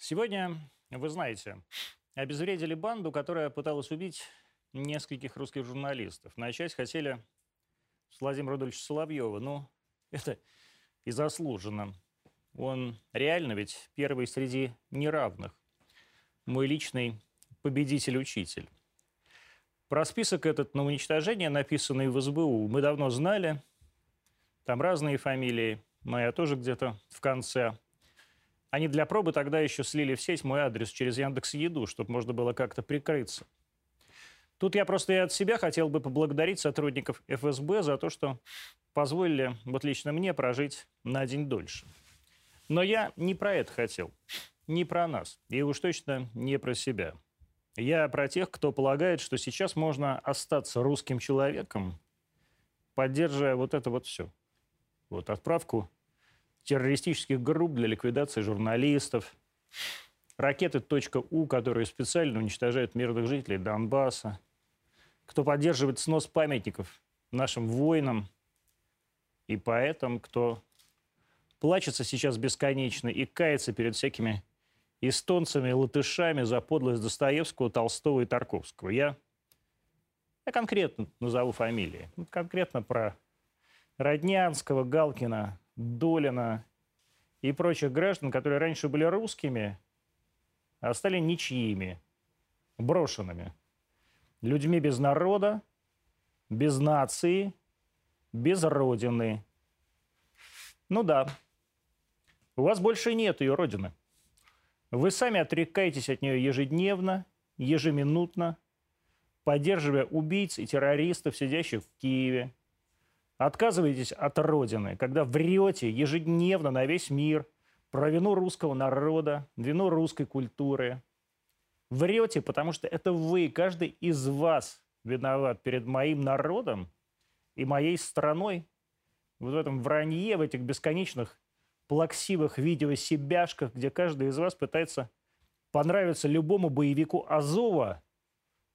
Сегодня, вы знаете, обезвредили банду, которая пыталась убить нескольких русских журналистов. Начать хотели с Владимира Рудольевича Соловьева. Ну, это и заслуженно. Он реально ведь первый среди неравных. Мой личный победитель-учитель. Про список этот на уничтожение, написанный в СБУ, мы давно знали. Там разные фамилии. Моя тоже где-то в конце. Они для пробы тогда еще слили в сеть мой адрес через Яндекс Еду, чтобы можно было как-то прикрыться. Тут я просто и от себя хотел бы поблагодарить сотрудников ФСБ за то, что позволили вот лично мне прожить на день дольше. Но я не про это хотел, не про нас, и уж точно не про себя. Я про тех, кто полагает, что сейчас можно остаться русским человеком, поддерживая вот это вот все. Вот отправку террористических групп для ликвидации журналистов, ракеты .У, которые специально уничтожают мирных жителей Донбасса, кто поддерживает снос памятников нашим воинам и поэтам, кто плачется сейчас бесконечно и кается перед всякими эстонцами и латышами за подлость Достоевского, Толстого и Тарковского. Я, я конкретно назову фамилии. Конкретно про Роднянского, Галкина, Долина и прочих граждан, которые раньше были русскими, а стали ничьими, брошенными. Людьми без народа, без нации, без родины. Ну да, у вас больше нет ее родины. Вы сами отрекаетесь от нее ежедневно, ежеминутно, поддерживая убийц и террористов, сидящих в Киеве. Отказываетесь от Родины, когда врете ежедневно на весь мир про вину русского народа, вину русской культуры. Врете, потому что это вы, каждый из вас виноват перед моим народом и моей страной. Вот в этом вранье, в этих бесконечных плаксивых видео-себяшках, где каждый из вас пытается понравиться любому боевику Азова,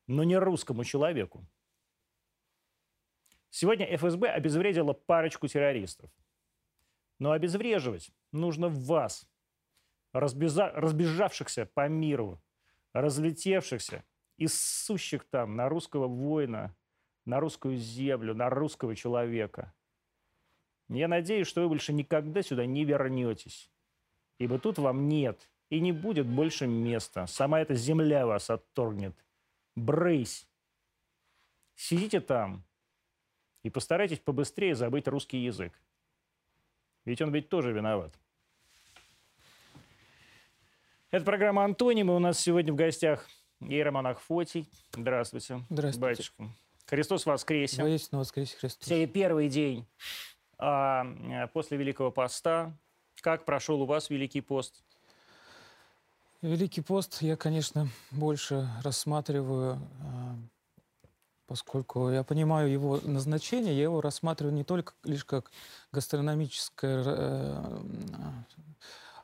но не русскому человеку. Сегодня ФСБ обезвредила парочку террористов. Но обезвреживать нужно вас, разбежа... разбежавшихся по миру, разлетевшихся и сущих там на русского воина, на русскую землю, на русского человека – я надеюсь, что вы больше никогда сюда не вернетесь, ибо тут вам нет и не будет больше места. Сама эта земля вас отторгнет. Брысь! Сидите там и постарайтесь побыстрее забыть русский язык. Ведь он ведь тоже виноват. Это программа «Антонимы». У нас сегодня в гостях иеромонах Фотий. Здравствуйте. Здравствуйте. Батюшка. Христос воскресе. Воистину воскресе Христос. Сегодня первый день а э, после Великого Поста. Как прошел у вас Великий пост? Великий пост я, конечно, больше рассматриваю, а, поскольку я понимаю его назначение, я его рассматриваю не только лишь как гастрономическое э,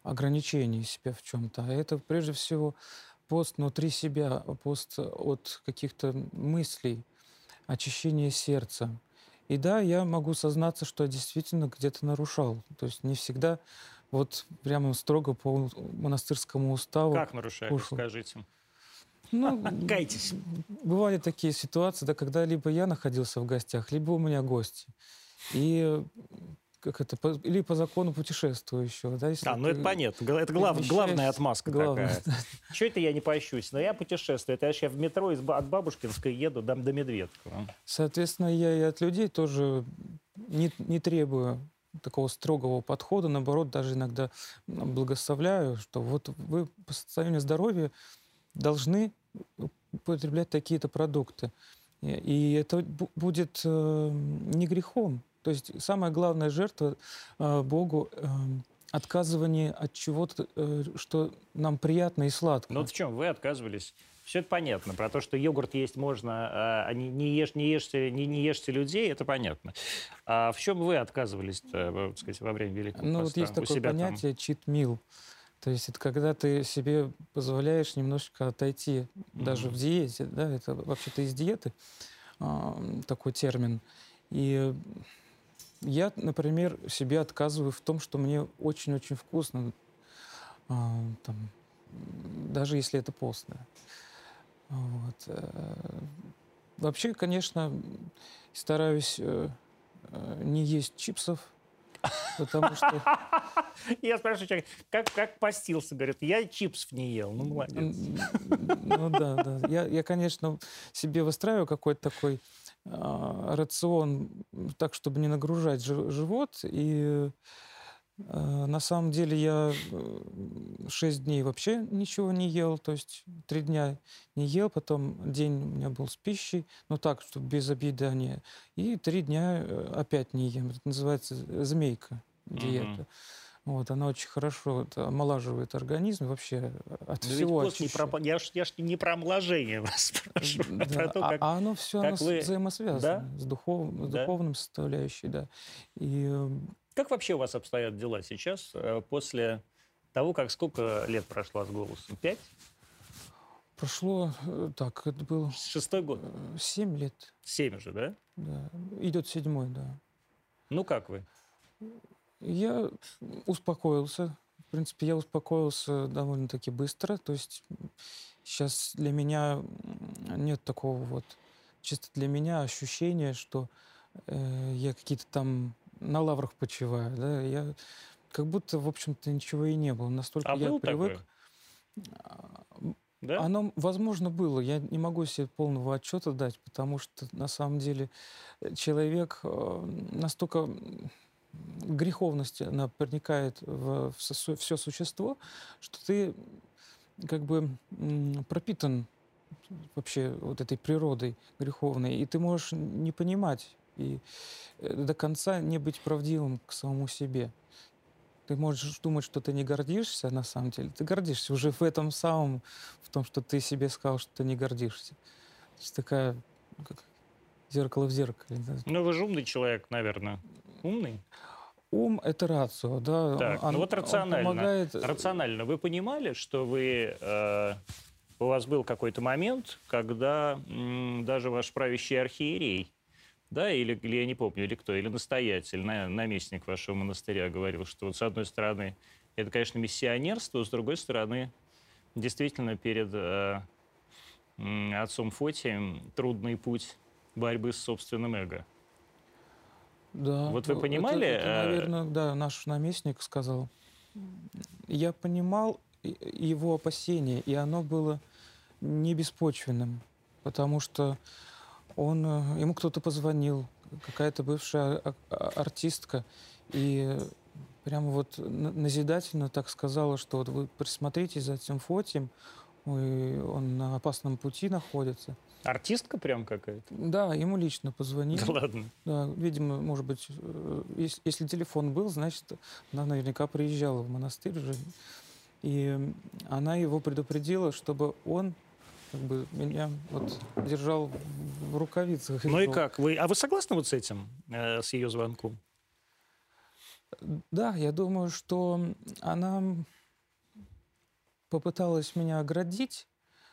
ограничение себя в чем-то, а это прежде всего пост внутри себя, пост от каких-то мыслей, очищение сердца, и да, я могу сознаться, что я действительно где-то нарушал. То есть не всегда вот прямо строго по монастырскому уставу. Как нарушали, кушал. скажите? Ну, Кайтесь. Бывали такие ситуации, да, когда либо я находился в гостях, либо у меня гости. И как это, по, или по закону путешествующего. Да, если а, ну это понятно. Это глав, главная отмазка главная. такая. Чего это я не пощусь? Но я путешествую. Это я в метро из, от Бабушкинской еду до, до Медведкова. Соответственно, я и от людей тоже не, не требую такого строгого подхода, наоборот, даже иногда благословляю, что вот вы по состоянию здоровья должны употреблять такие-то продукты. И это будет э, не грехом. То есть самая главная жертва э, Богу э, отказывание от чего-то, что нам приятно и сладко. Ну вот в чем вы отказывались? Все это понятно. Про то, что йогурт есть можно, а не, не, ешь, не, ешьте, не, не ешьте людей, это понятно. А в чем вы отказывались, сказать, во время Великого Ну поста? вот есть такое понятие cheat meal. То есть это когда ты себе позволяешь немножечко отойти, mm-hmm. даже в диете, да, это вообще-то из диеты э, такой термин. И я, например, себе отказываю в том, что мне очень-очень вкусно. А, там, даже если это постное. Вот. э, Вообще, конечно, стараюсь э, э, не есть чипсов, потому что Я спрашиваю человека, как, как постился? Говорит, я чипсов не ел. Ну, молодец. Ну да, да. Я, я, конечно, себе выстраиваю какой-то такой а, рацион, так, чтобы не нагружать жи- живот. И э, на самом деле я э, шесть дней вообще ничего не ел, то есть три дня не ел, потом день у меня был с пищей, ну так, чтобы без объедания, и три дня э, опять не ем. Это называется змейка диета. Вот, она очень хорошо это, омолаживает организм вообще от Да ведь всего пост не про- я, ж, я ж не про омоложение вас спрашиваю, а Да, про то, а, как... а оно все как вы- взаимосвязано с, духов, с Да? духовным составляющей, да. И э, Как вообще у вас обстоят дела сейчас, э, после того, как сколько лет прошло с голосом? Пять? прошло, э, так, это был Шестой год? э, семь лет, Семь уже, да? да. Идет седьмой, да. Ну, как вы? Я успокоился. В принципе, я успокоился довольно-таки быстро. То есть сейчас для меня нет такого вот чисто для меня ощущения, что э, я какие-то там на лаврах почиваю. Да? Я как будто, в общем-то, ничего и не было. Настолько А я был привык. такое? А, Да? Оно, возможно, было. Я не могу себе полного отчета дать, потому что на самом деле человек э, настолько м, греховности она проникает в все существо, что ты как бы пропитан вообще вот этой природой греховной, и ты можешь не понимать и э, до конца не быть правдивым к самому себе. Ты можешь думать, что ты не гордишься, на самом деле ты гордишься уже в этом самом, в том, что ты себе сказал, что ты не гордишься. То есть такая как зеркало в зеркале. Ну, вы же умный человек, наверное. Умный? Ум — это рацио, да. Так, ну он- вот он рационально. помогает, э, Рационально. Вы понимали, что вы... э, у вас был какой-то момент, когда м, даже ваш правящий архиерей, да, или, или я не помню, или кто, или настоятель, на- наместник вашего монастыря говорил, что вот с одной стороны это, конечно, миссионерство, с другой стороны действительно перед э, отцом Фотием трудный путь борьбы с собственным эго. Да. Вот вы это- понимали, Это, э, наверное, да, наш наместник сказал. Я понимал его опасение, и оно было не беспочвенным, потому что он, э, ему кто-то позвонил, какая-то бывшая а- артистка, и прямо вот на- назидательно так сказала, что вот вы присмотритесь за этим Фотием, он на опасном пути находится. Артистка прям какая-то? Да, ему лично позвонили. Да ладно. Да, видимо, может быть, э, если, если телефон был, значит, она наверняка приезжала в монастырь уже. И она его предупредила, чтобы он как бы меня вот держал в- рукавицах. Ну и вел. как? Вы, а вы согласны вот с этим, э, с ее звонком? Да, я думаю, что она попыталась меня оградить.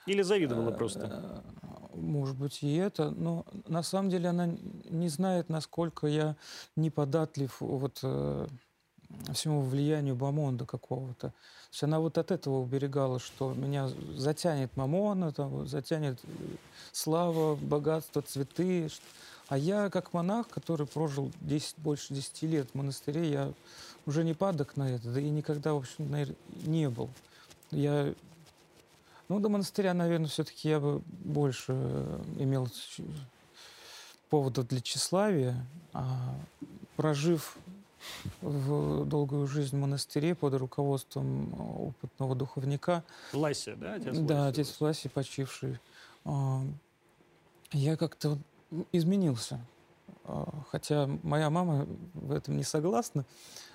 Или завидовала просто? э, Может быть, и это. Но на самом деле она не знает, насколько я неподатлив вот э, всему влиянию Бамонда какого-то. То есть она вот от этого уберегала, что меня затянет Мамона, там, затянет э, слава, богатство, цветы. А я, как монах, который прожил 10, больше 10 лет в монастыре, я уже не падок на это, да и никогда, в общем, не был. Я ну, до монастыря, наверное, все-таки я бы больше э, имел поводов для тщеславия, а прожив в долгую жизнь в монастыре под руководством опытного духовника, Лася, да, отец да, отец Власий, почивший, а, я как-то изменился. А, Хотя моя мама в этом не согласна.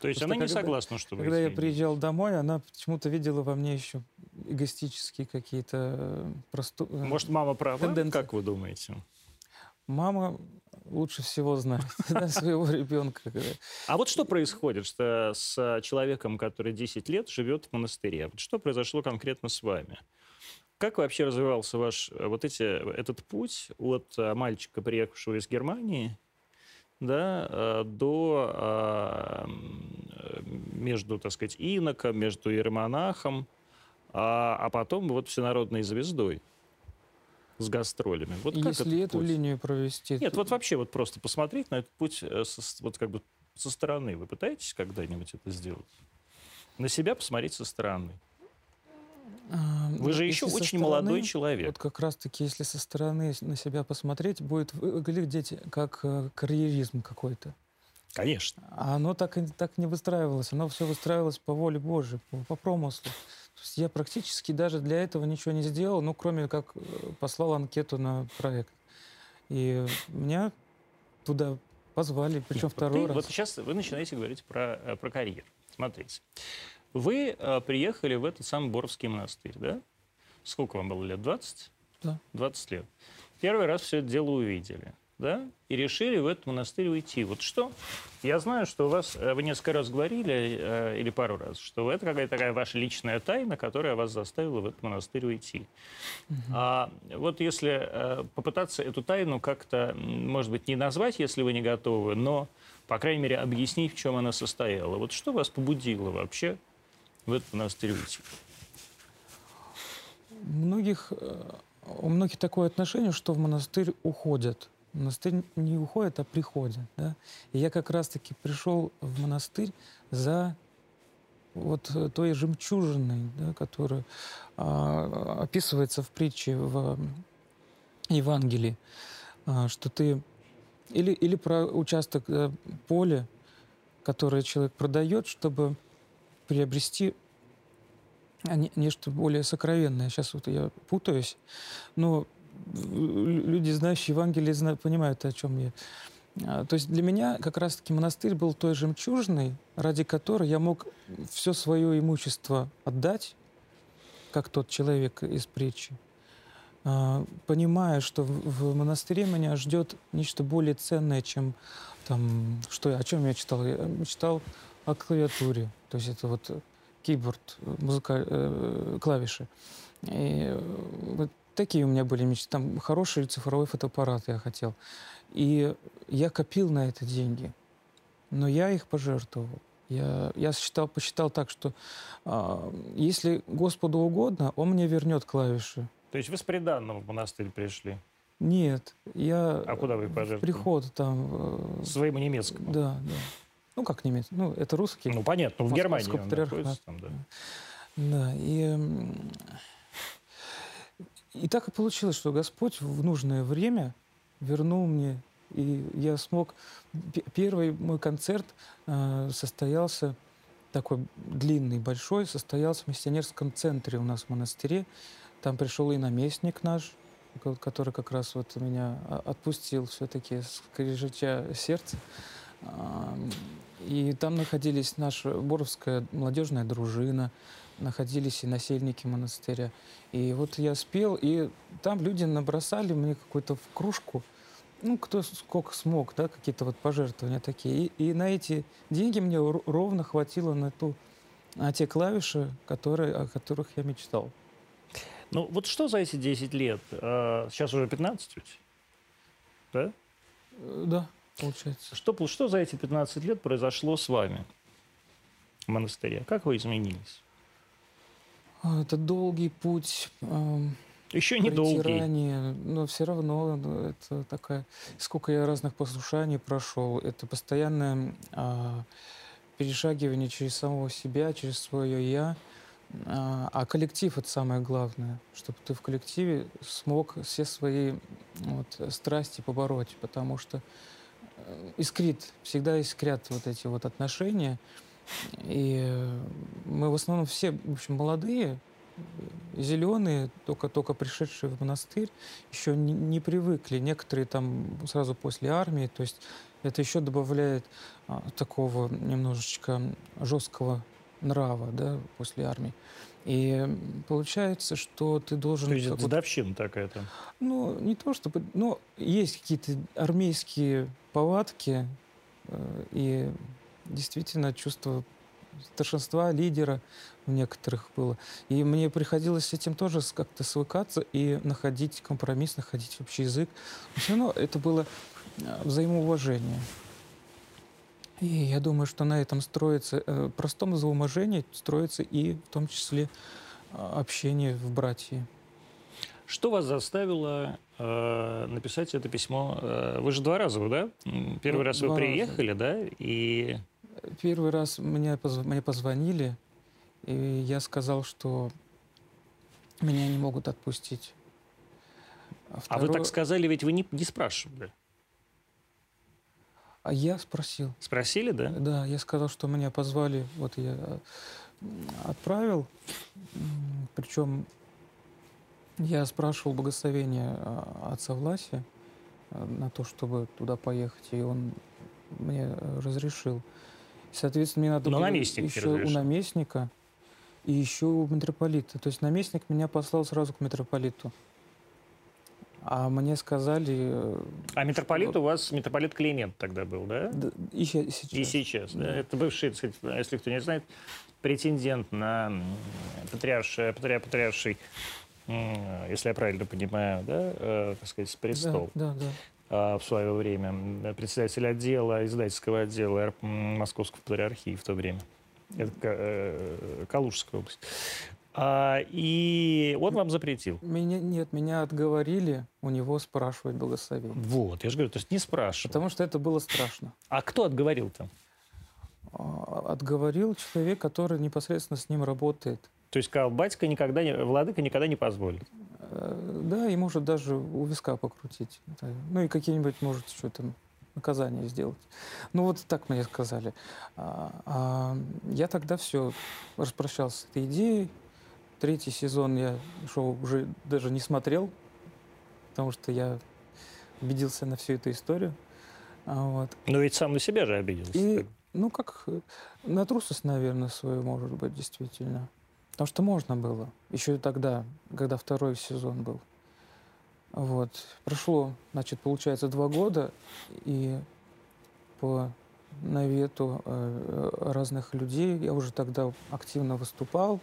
То есть Просто она не когда- согласна, что вы Когда я приезжал домой, она почему-то видела во мне еще эгоистические какие-то э, просту... э, Может, мама права, Тенденция. как вы думаете? Мама лучше всего знает своего ребенка. А вот что происходит что с человеком, который 10 лет живет в монастыре? Вот что произошло конкретно с вами? Как вообще развивался ваш э, вот эти, этот путь от мальчика, приехавшего из Германии, да, э, до э, между, так сказать, иноком, между иеромонахом, а, а потом вот всенародной звездой с гастролями. Вот как Если эту путь? линию провести... Нет, то- вот вообще вот просто посмотреть на этот путь э, со- вот как бы со стороны. Вы пытаетесь когда-нибудь это сделать? На себя посмотреть со стороны. Вы же еще если очень молодой стороны, человек. Вот как раз-таки, если со стороны на себя посмотреть, будет выглядеть как э, карьеризм какой-то. Конечно. А оно так, так не выстраивалось. Оно все выстраивалось по воле Божьей, по, по промыслу. То есть я практически даже для этого ничего не сделал, ну, кроме как э, послал анкету на проект. И меня туда позвали, причем Нет, вот второй ты- раз. Вот сейчас вы начинаете говорить про, э, про карьеру. Смотрите. Вы э, приехали в этот самый Боровский монастырь, да? Сколько вам было лет? 20? Да. 20 лет. Первый раз все это дело увидели, да? И решили в этот монастырь уйти. Вот что? Я знаю, что у вас, э, вы несколько раз говорили, э, или пару раз, что это какая-то такая ваша личная тайна, которая вас заставила в этот монастырь уйти. А вот если э, попытаться эту тайну как-то, может быть, не назвать, если вы не готовы, но, по крайней мере, объяснить, в чем она состояла. Вот что вас побудило вообще в этот монастырь уйти? многих, э, у многих такое отношение, что в монастырь уходят. Монастырь не уходят, а приходят. Да? И я как раз-таки пришел в монастырь за вот э, той жемчужиной, да, которая а, описывается в притче в Евангелии, а, что ты или, или про участок э, поля, которое человек продает, чтобы приобрести не- нечто более сокровенное. Сейчас вот я путаюсь, но лю- люди, знающие Евангелие, зна- понимают, о чем я. А, То есть для меня как раз-таки монастырь был той жемчужиной, ради которой я мог все свое имущество отдать, как тот человек из притчи, а, понимая, что в монастыре меня ждет нечто более ценное, чем там, что о чем я читал? Я читал о клавиатуре, то есть это вот кейборд, музыка, э, клавиши. И э, вот такие у меня были мечты. Там хороший цифровой фотоаппарат я хотел. И я копил на это деньги, но я их пожертвовал. Я, я считал, посчитал так, что а, если Господу угодно, Он мне вернет клавиши. То есть вы с приданным в монастырь пришли? Нет, я А куда вы пожертвовали? приход там. э, Своему немецкому? Да, да. Ну, как немец? Ну, это русский. Ну, понятно, в Германии он находится там, да. Да, и, м, и так и получилось, что Господь в нужное время вернул мне, и я смог... Первый мой концерт э, состоялся, такой длинный, большой, состоялся в миссионерском центре у нас в монастыре. Там пришел и наместник наш, ко- который как раз вот меня а, отпустил все-таки, скрежетя сердце. Ам, И там находились наша Боровская молодежная дружина, находились и насельники монастыря. И вот я спел, и там люди набросали мне какую-то в кружку, ну, кто сколько смог, да, какие-то вот пожертвования такие. И, и на эти деньги мне ровно хватило на, ту, на те клавиши, которые, о которых я мечтал. Ну, вот что за эти 10 лет? А, Сейчас уже 15 ведь? Да? Э, Да, получается. Что, что за эти 15 лет произошло с вами в монастыре? Как вы изменились? А, Это долгий путь. ам, Еще недолгий. притирание, но все равно ну, это такая... Сколько я разных послушаний прошел, это постоянное а, перешагивание через самого себя, через свое «я». А, а коллектив — это самое главное, чтобы ты в коллективе смог все свои вот, страсти побороть, потому что э, искрит, всегда искрят вот эти вот отношения. И э, мы в основном все, в общем, молодые, зеленые, только-только пришедшие в монастырь, еще не, привыкли. Некоторые там сразу после армии, то есть это еще добавляет а, такого немножечко жесткого нрава, да, после армии. И получается, что ты должен... То есть это дедовщина такая-то. ну, не то чтобы... Но есть какие-то армейские повадки э, и действительно чувство старшинства, лидера у некоторых было. И мне приходилось с этим тоже как-то свыкаться и находить компромисс, находить общий язык. Но все равно это было э, взаимоуважение. И я думаю, что на этом строится, э, простом взаимоуважении строится и в том числе а, общение в братье. Что вас заставило э, написать это письмо? Э, вы же два раза, да? Первый Ну, раз вы два раза. приехали, да? И Первый раз мне, позв- мне позвонили, и я сказал, что меня не могут отпустить. а вы второе- так сказали, ведь вы не, не спрашивали. А я спросил. Спросили, да? Да, я сказал, что меня позвали, вот я э, отправил, причем я спрашивал благословение а, отца Власи э, на то, чтобы туда поехать, и он мне э, разрешил. Соответственно, мне надо Но было наместник еще у наместника и еще у митрополита. То есть наместник меня послал сразу к митрополиту. А мне сказали... э, А митрополит у вас, митрополит Климент тогда был, да? д- и сейчас. И сейчас, да? Да. Это бывший, так сказать, если кто не знает, претендент на патриарший, патри- патриарший, если я правильно понимаю, да, э, так сказать, престол. Да, да, да. а, в свое время, председатель отдела, издательского отдела РП м, Московской патриархии в то время. Это э, Калужская область. А, и он вам запретил. Меня, нет, меня отговорили у него спрашивать благословение. Вот, я же говорю, то есть не спрашивал. Потому что это было страшно. А кто отговорил-то? А, Отговорил человек, который непосредственно с ним работает. То есть сказал, батька никогда не, владыка никогда не позволит. Э, Да, и может даже у виска покрутить. Ну и какие-нибудь, может, что там наказание сделать. Ну вот так мне сказали. А, а я тогда все распрощался с этой идеей. Третий сезон я шоу уже даже не смотрел, потому что я убедился на всю эту историю. А Вот. Но ведь сам на себя же обиделся. И, ну, как э, на трусость, наверное, свою, может быть, действительно. Потому что можно было. Еще и тогда, когда второй сезон был. Вот. Прошло, значит, получается, два года, и по навету э, разных людей я уже тогда активно выступал.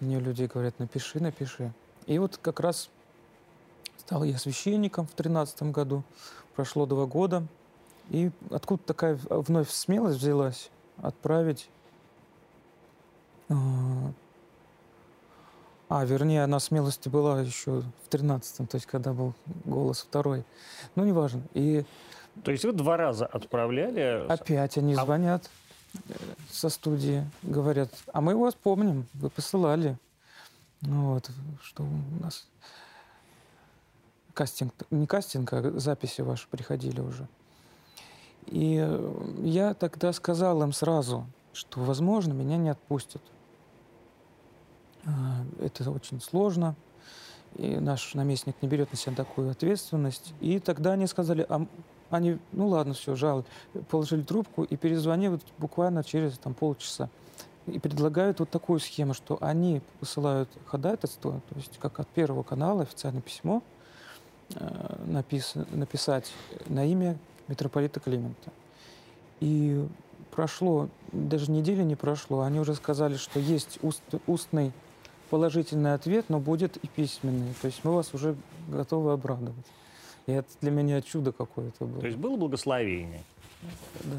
Мне люди говорят, напиши, напиши. И вот как раз стал я священником в тринадцатом году. Прошло два года. И откуда такая вновь смелость взялась отправить... а, А, вернее, она смелости была еще в тринадцатом, то есть когда был голос второй. Ну, неважно. И То есть вы два раза отправляли... опять они А- звонят со студии, говорят, а мы вас помним, вы посылали. Ну вот, что у нас кастинг, не кастинг, а записи ваши приходили уже. И я тогда сказал им сразу, что, возможно, меня не отпустят. А, Это очень сложно, и наш наместник не берет на себя такую ответственность. И тогда они сказали, а они, ну ладно, все, жаль, положили трубку и перезвонили буквально через там, полчаса. И предлагают вот такую схему, что они посылают ходатайство, то есть как от Первого канала официальное письмо, э, напис- написать на имя митрополита Климента. И прошло, даже недели не прошло, они уже сказали, что есть уст- устный положительный ответ, но будет и письменный. То есть мы вас уже готовы обрадовать. И это для меня чудо какое-то было. То есть было благословение. Да.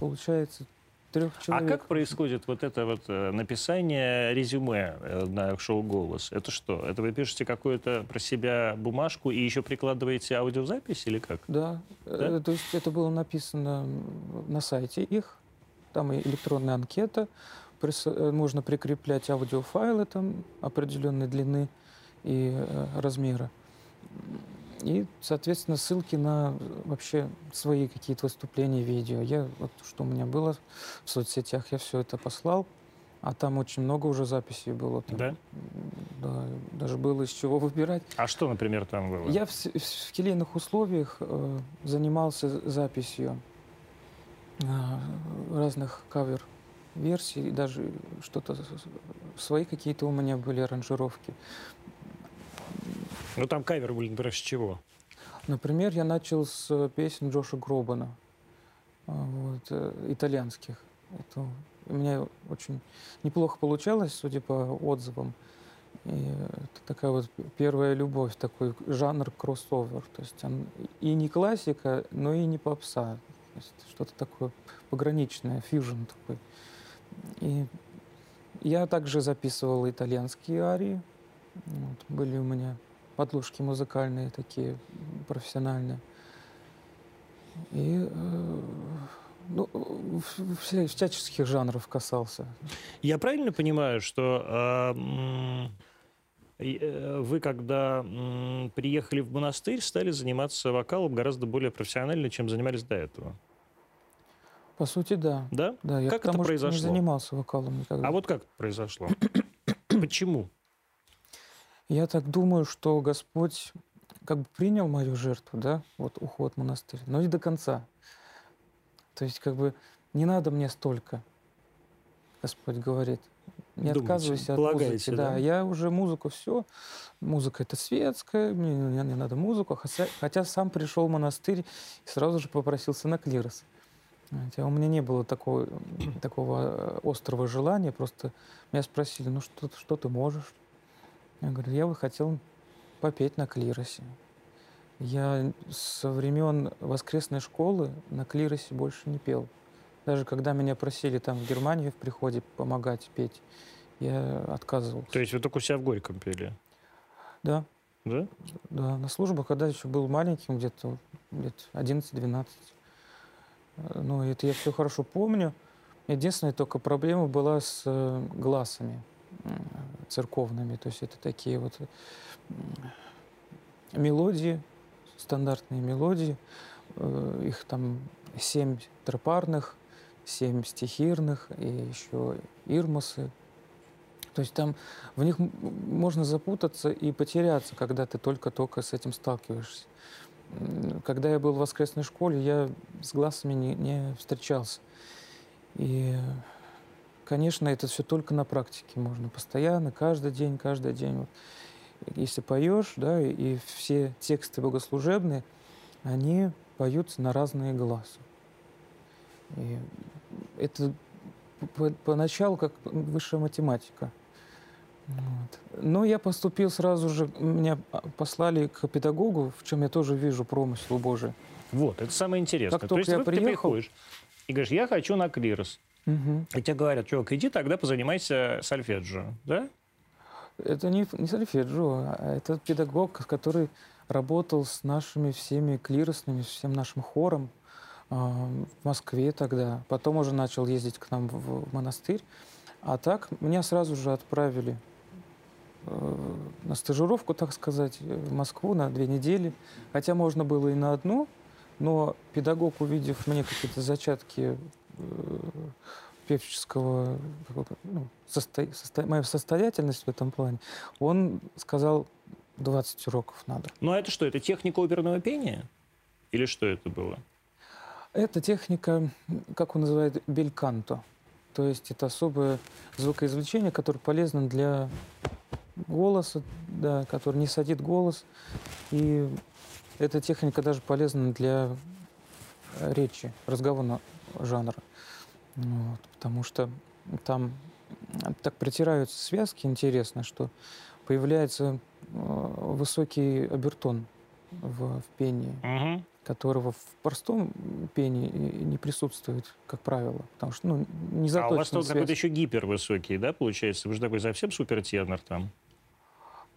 Получается, трех человек. А как происходит вот это вот э, написание резюме э, на шоу «Голос»? Это что? Это вы пишете какую-то про себя бумажку и еще прикладываете аудиозапись или как? Да. Э, То есть это было написано на сайте их. Там и электронная анкета. Можно прикреплять аудиофайлы там определенной длины и размера. И, соответственно, ссылки на э, вообще свои какие-то выступления, видео. Я, вот, что у меня было в соцсетях, я все это послал. А там очень много уже записей было. Там, Да? Да, даже было из чего выбирать. А что, например, там было? Я в, с- в келейных условиях э, занимался записью э, разных кавер-версий, даже что-то, свои какие-то у меня были аранжировки. Ну там кавер были, например, с чего? Например, я начал с песен Джоша Гробана, а, вот, э, итальянских. Это у меня очень неплохо получалось, судя по отзывам. И это такая вот первая любовь, такой жанр кроссовер. То есть он и не классика, но и не попса. Что-то такое пограничное, фьюжн такой. И Я также записывал итальянские арии. Вот, были у меня подложки музыкальные такие, профессиональные. И э, ну, вся, всяческих жанров касался. Я правильно понимаю, что э, э, вы, когда э, приехали в монастырь, стали заниматься вокалом гораздо более профессионально, чем занимались до этого? По сути, да. Да? Да, я как потому, это произошло? не занимался вокалом никогда. А вот как это произошло? Почему? Я так думаю, что Господь как бы принял мою жертву, да, вот уход в монастырь, но не до конца. То есть как бы не надо мне столько, Господь говорит. Не Думаете, отказывайся от музыки. Да. да? Я уже музыку все. Музыка это светская, мне не, не надо музыку. Хотя, хотя сам пришел в монастырь и сразу же попросился на клирос. Хотя у меня не было такого, такого острого желания. Просто меня спросили, ну что, что ты можешь? Я говорю, я бы хотел попеть на клиросе. Я со времен воскресной школы на клиросе больше не пел. Даже когда меня просили там в Германии в приходе помогать петь, я отказывался. То есть вы только у себя в Горьком пели? Да. Да? Да, на службах, когда еще был маленьким, где-то где 11-12. Ну, это я все хорошо помню. Единственная только проблема была с э, глазами церковными. То есть это такие вот мелодии, стандартные мелодии. Э, их там семь тропарных, семь стихирных и еще ирмосы. То есть там в них можно запутаться и потеряться, когда ты только-только с этим сталкиваешься. Когда я был в воскресной школе, я с глазами не, не встречался. И, конечно, это все только на практике можно. Постоянно, каждый день, каждый день. Вот если поешь, да, и все тексты богослужебные, они поются на разные глаза. И это поначалу как высшая математика. Вот. Но я поступил сразу же, меня послали к педагогу, в чем я тоже вижу промысел Божий. Вот, это самое интересное. Как только То есть я приехал... ты приходишь и говоришь, я хочу на клирос. Угу. И тебе говорят, чувак, иди тогда позанимайся сольфеджио, да? Это не, не сольфеджио, а это педагог, который работал с нашими всеми клиросными, всем нашим хором э, в Москве тогда. Потом уже начал ездить к нам в, в монастырь. А так меня сразу же отправили э, на стажировку, так сказать, в Москву на две недели. Хотя можно было и на одну, но педагог, увидев мне какие-то зачатки э, певческого, ну, состо, состо, моя состоятельность в этом плане, он сказал, 20 уроков надо. Ну а это что, это техника оперного пения? Или что это было? Это техника, как он называет, бельканто. То есть это особое звукоизвлечение, которое полезно для голоса, да, который не садит голос. И эта техника даже полезна для речи, разговорного жанра. Вот, потому что там так притираются связки, интересно, что появляется э, высокий обертон в, в пении, угу. которого в простом пении не присутствует, как правило. Потому что ну, не А у вас тут какой-то еще гипервысокий, да, получается? Вы же такой совсем супертенор там.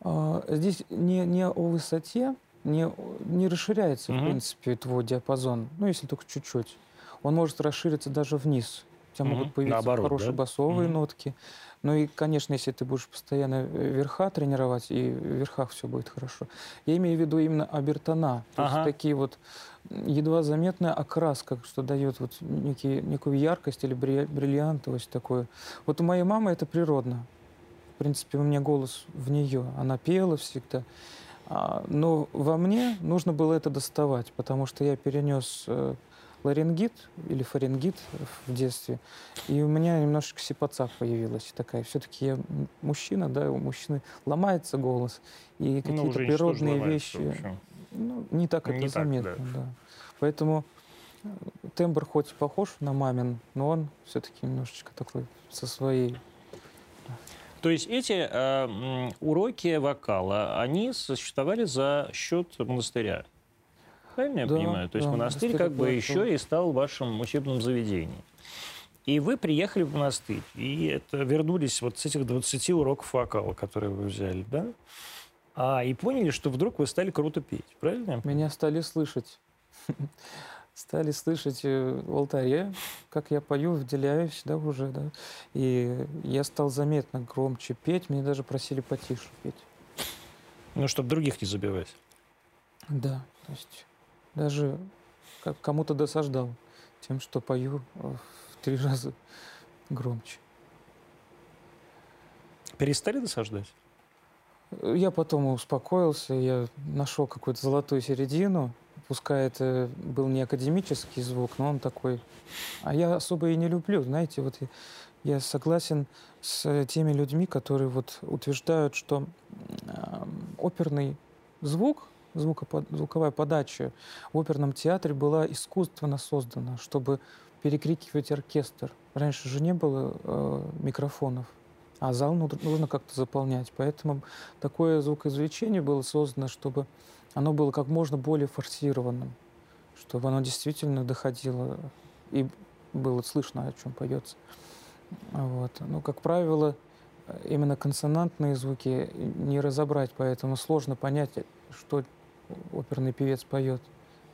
А, здесь не, не о высоте, не, не расширяется, угу. в принципе, твой диапазон, ну, если только чуть-чуть он может расшириться даже вниз. У тебя угу. могут появиться Наоборот, хорошие да? басовые угу. нотки. Ну и, конечно, если ты будешь постоянно э, верха тренировать, и в верхах все будет хорошо. Я имею в виду именно обертона. То ага. есть такие вот едва заметная окраска, что дает вот некий, некую яркость или бриллиантовость такую. Вот у моей мамы это природно. В принципе, у меня голос в нее. Она пела всегда. А, но во мне нужно было это доставать, потому что я перенес э, ларингит или фарингит в детстве, и у меня немножечко сипоца появилась такая. Все-таки я мужчина, да, у мужчины ломается голос, и ну, какие-то ну, природные вещи ну, не так не это так, заметно. Да. Да. Поэтому э, тембр хоть и похож на мамин, но он все-таки немножечко такой со своей то есть эти э, уроки вокала, они существовали за счет монастыря? Правильно я да, понимаю? То есть да, монастырь как бы еще и стал вашим учебным заведением. И вы приехали в монастырь, и это вернулись вот с этих 20 уроков вокала, которые вы взяли, да? А, и поняли, что вдруг вы стали круто петь, правильно? Меня стали слышать. Стали слышать э, в алтаре, как я пою, выделяюсь, да, уже, да. И я стал заметно громче петь, мне даже просили потише петь. Ну, чтобы других не забивать. Да, то есть даже кому-то досаждал тем, что пою в три раза громче. Перестали досаждать? Я потом успокоился, я нашел какую-то золотую середину. Пускай это был не академический звук, но он такой. А я особо и не люблю, знаете, вот я, я согласен с теми людьми, которые вот утверждают, что э, оперный звук, звуковая подача в оперном театре была искусственно создана, чтобы перекрикивать оркестр. Раньше же не было э, микрофонов а зал нужно как-то заполнять. Поэтому такое звукоизвлечение было создано, чтобы оно было как можно более форсированным, чтобы оно действительно доходило и было слышно, о чем поется. Вот. Ну, как правило, именно консонантные звуки не разобрать, поэтому сложно понять, что оперный певец поет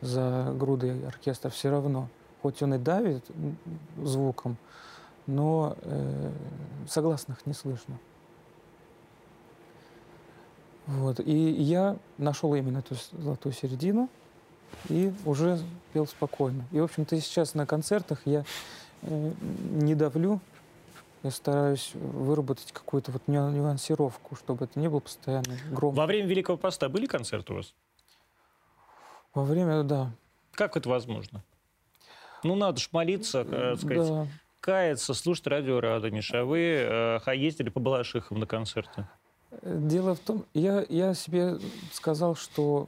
за грудой оркестра все равно. Хоть он и давит звуком, но э, согласных не слышно. Вот. И я нашел именно эту золотую середину и уже пел спокойно. И, в общем-то, сейчас на концертах я э, не давлю, я стараюсь выработать какую-то вот нюансировку, чтобы это не было постоянно громко. Во время Великого Поста были концерты у вас? Во время, да. Как это возможно? Ну, надо ж молиться, э, сказать, да каяться, слушать радио Радонеж, а вы э, ездили по Балашихам на концерты? Дело в том, я, я себе сказал, что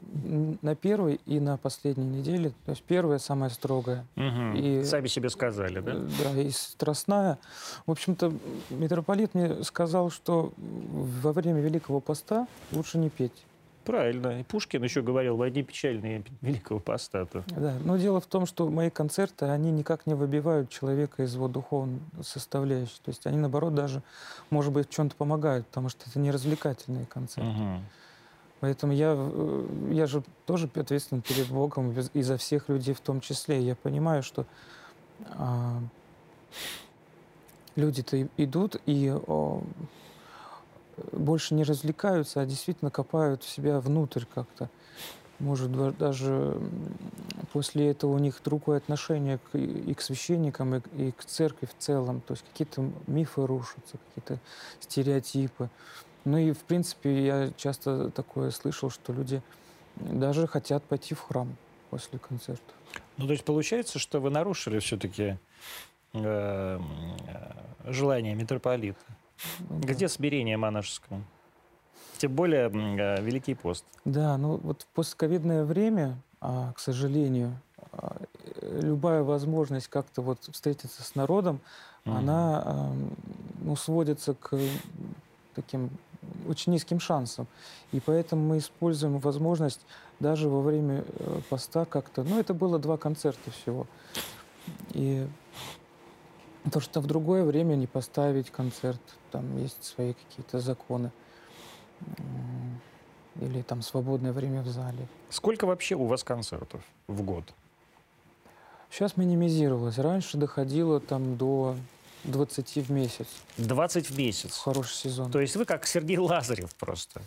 на первой и на последней неделе, то есть первая самая строгая. Угу. И, Сами себе сказали, да? Да, и страстная. В общем-то, митрополит мне сказал, что во время Великого Поста лучше не петь. Правильно. И Пушкин еще говорил, войди печальные Великого Поста. Да, но дело в том, что мои концерты, они никак не выбивают человека из его духовной составляющей. То есть они, наоборот, даже, может быть, в чем-то помогают, потому что это не развлекательные концерты. Угу. Поэтому я, э, я же тоже ответственен перед Богом и за всех людей в том числе. Я понимаю, что а, люди-то идут и о, больше не развлекаются, а действительно копают в себя внутрь как-то. Может, даже после этого у них другое отношение к, и к священникам, и, и к церкви в целом. То есть какие-то мифы рушатся, какие-то стереотипы. Ну и, в принципе, я часто такое слышал, что люди даже хотят пойти в храм после концерта. Ну, то есть получается, что вы нарушили все-таки э, желание митрополита? Где смирение монашеское? Тем более э, Великий пост. Да, ну вот в постковидное время, а, к сожалению, а, любая возможность как-то вот встретиться с народом, mm. она а, ну, сводится к таким очень низким шансам. И поэтому мы используем возможность даже во время э, поста как-то... Ну, это было два концерта всего. И то, что в другое время не поставить концерт, там есть свои какие-то законы. Или там свободное время в зале. Сколько вообще у вас концертов в год? Сейчас минимизировалось. Раньше доходило там до 20 в месяц. 20 в месяц? Хороший сезон. То есть вы как Сергей Лазарев просто?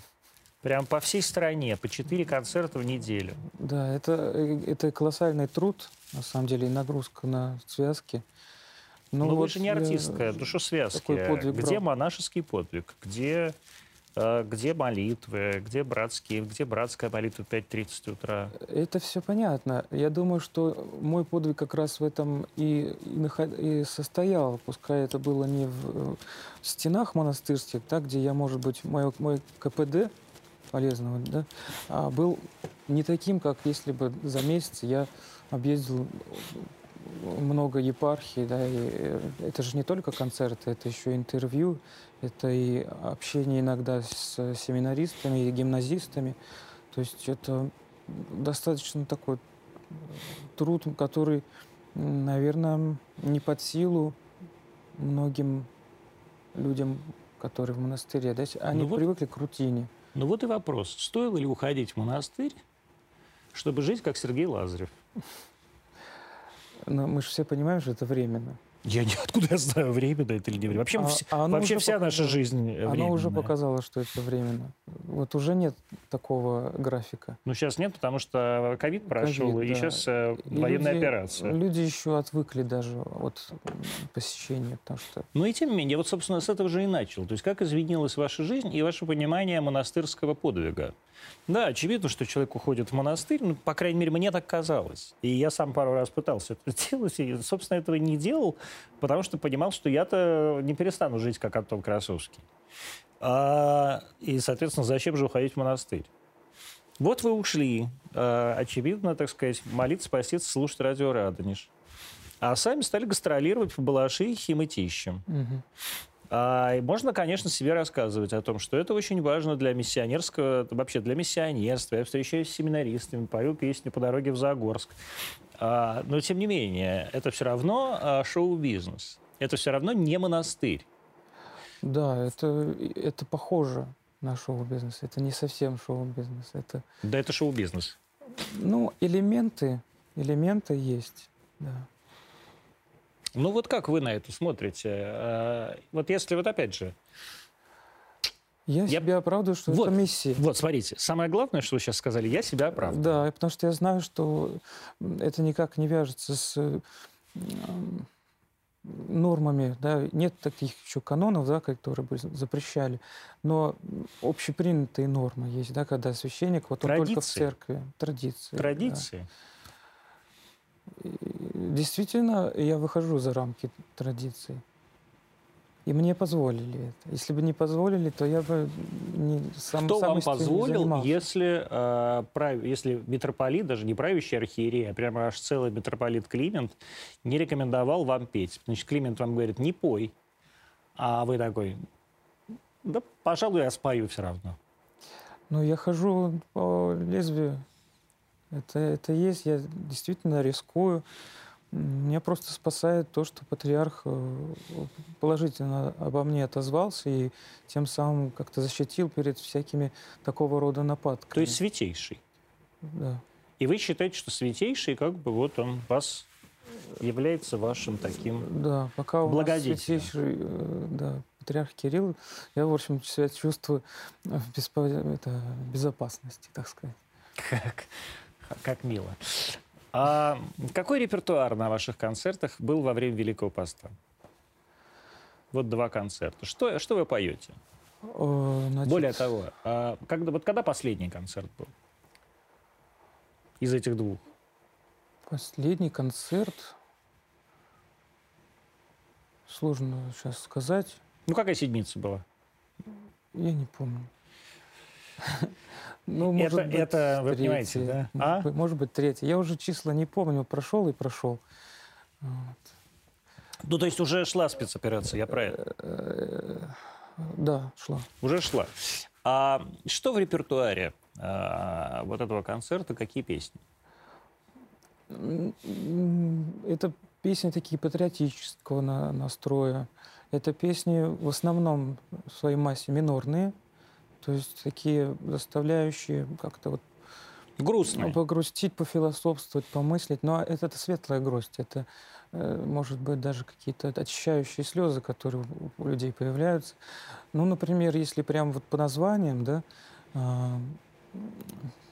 Прям по всей стране, по 4 концерта в неделю. Да, это, э, это колоссальный труд, на самом деле, и нагрузка на связки. Ну, Но вот вы же не артистка, душесвязки. Подвиг где брал. монашеский подвиг? Где, э, где молитвы? Где братские? Где братская молитва 5.30 утра? Это все понятно. Я думаю, что мой подвиг как раз в этом и, и, и состоял. Пускай это было не в, в стенах монастырских, да, где я, может быть, мой, мой КПД полезного, да, а был не таким, как если бы за месяц я объездил много епархий, да, и э, это же не только концерты, это еще интервью, это и общение иногда с семинаристами и гимназистами. То есть это достаточно такой труд, который, наверное, не под силу многим людям, которые в монастыре, да, они Ну вот- привыкли к рутине. Ну вот и вопрос. Стоило ли уходить в монастырь, чтобы жить, как Сергей Лазарев? Но мы же все понимаем, что это временно. Я не откуда я знаю, временно это или не время. Вообще, А- вс- а вообще вся наша показало. жизнь э, Оно уже временная. показало, что это временно. Вот уже нет такого графика. Ну, сейчас нет, потому что ковид прошел, Ковид, и да. сейчас э, И военная люди- операция. Люди еще отвыкли даже от посещения, потому что Ну и тем не менее, вот, собственно, с этого же и начал. То есть как изменилась ваша жизнь и ваше понимание монастырского подвига? Да, очевидно, что человек уходит в монастырь, ну, по крайней мере, мне так казалось. И я сам пару раз пытался это сделать, и, собственно, этого не делал, потому что понимал, что я-то не перестану жить, как Антон Красовский. А, и, соответственно, зачем же уходить в монастырь? Вот вы ушли, а, очевидно, так сказать, молиться, поститься, слушать радио «Радонеж». А сами стали гастролировать по Балашихе и Мытищам. мгм. А, можно, конечно, себе рассказывать о том, что это очень важно для миссионерского, вообще для миссионерства. Я встречаюсь с семинаристами, пою песню по дороге в Загорск. А, но, тем не менее, это все равно а, шоу-бизнес. Это все равно не монастырь. Да, это, это похоже на шоу-бизнес. Это не совсем шоу-бизнес. Это, Да, это шоу-бизнес. ну, элементы, элементы есть, да. Ну вот как вы на это смотрите? А, вот если вот опять же... Я, Я- себя оправдываю, что Вот. это миссия. Вот, смотрите, самое главное, что вы сейчас сказали, я себя оправдываю. Да, потому что я знаю, что это никак не вяжется с э, нормами, да, нет таких еще канонов, да, которые бы запрещали, но общепринятые нормы есть, да, когда священник вот он только в Традиции. церкви, традиции. да. Традиции. И Действительно, я выхожу за рамки традиций. И мне позволили это. Если бы не позволили, то я бы не, сам, Кто сам вам не позволил, занимался. если, э, прав- если митрополит, даже не правящий архиерей, а прямо аж целый митрополит Климент, не рекомендовал вам петь? Значит, Климент вам говорит, не пой. А вы такой, да, пожалуй, я спою все равно. Ну, я хожу по лезвию. Это, это есть, я действительно рискую. Меня просто спасает то, что патриарх э, положительно обо мне отозвался и тем самым как-то защитил перед всякими такого рода нападками. То есть святейший. Да. И вы считаете, что святейший, как бы вот он вас является вашим таким... Да, пока у нас Благодетелем. святейший, э, да, патриарх Кирилл, я, в общем, себя чувствую в беспо- это, безопасности, так сказать. Как, как мило. А какой репертуар на ваших концертах был во время Великого Поста? Вот два концерта. Что, что вы поете? Э, значит, Более того, а когда, вот когда последний концерт был? Из этих двух. Последний концерт, сложно сейчас сказать, Ну, какая седмица была? я не помню. Ну, Это- может быть, это вы понимаете, третий, да? Может, А? быть, может быть, третий. Я уже числа не помню, прошел и прошел. Вот. Ну, то есть уже шла спецоперация, я про это. Э, Да, шла. Уже шла. А что в репертуаре а, вот этого концерта, какие песни? Это песни такие патриотического на- настроя. Это песни в основном в своей массе минорные, то есть такие заставляющие как-то вот. Ну, погрустить, пофилософствовать, помыслить. Но это, это светлая грусть. Это, э, может быть, даже какие-то очищающие слезы, которые у- людей появляются. Ну, например, если прям вот по названиям, да, а,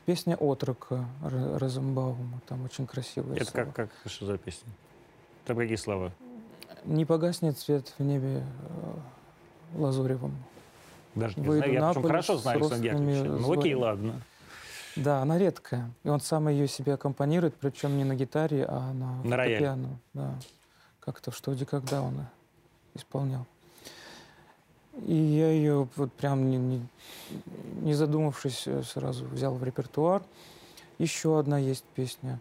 песня «Отрока» Р- Розенбаума, там очень красивая. Это как, как, что за песня? Там какие слова? «Не погаснет свет в небе э, лазуревом». Даже не знаю. Я причем хорошо знаю Александра Яковлевича. Ну окей, ладно. Да, она редкая. И он сам ее себе аккомпанирует, причем не на гитаре, а на, На фортепиано. Да. Как-то в «Что, где, когда» он исполнял. И я ее вот прям не, не- не задумавшись э, сразу взял в репертуар. Еще одна есть песня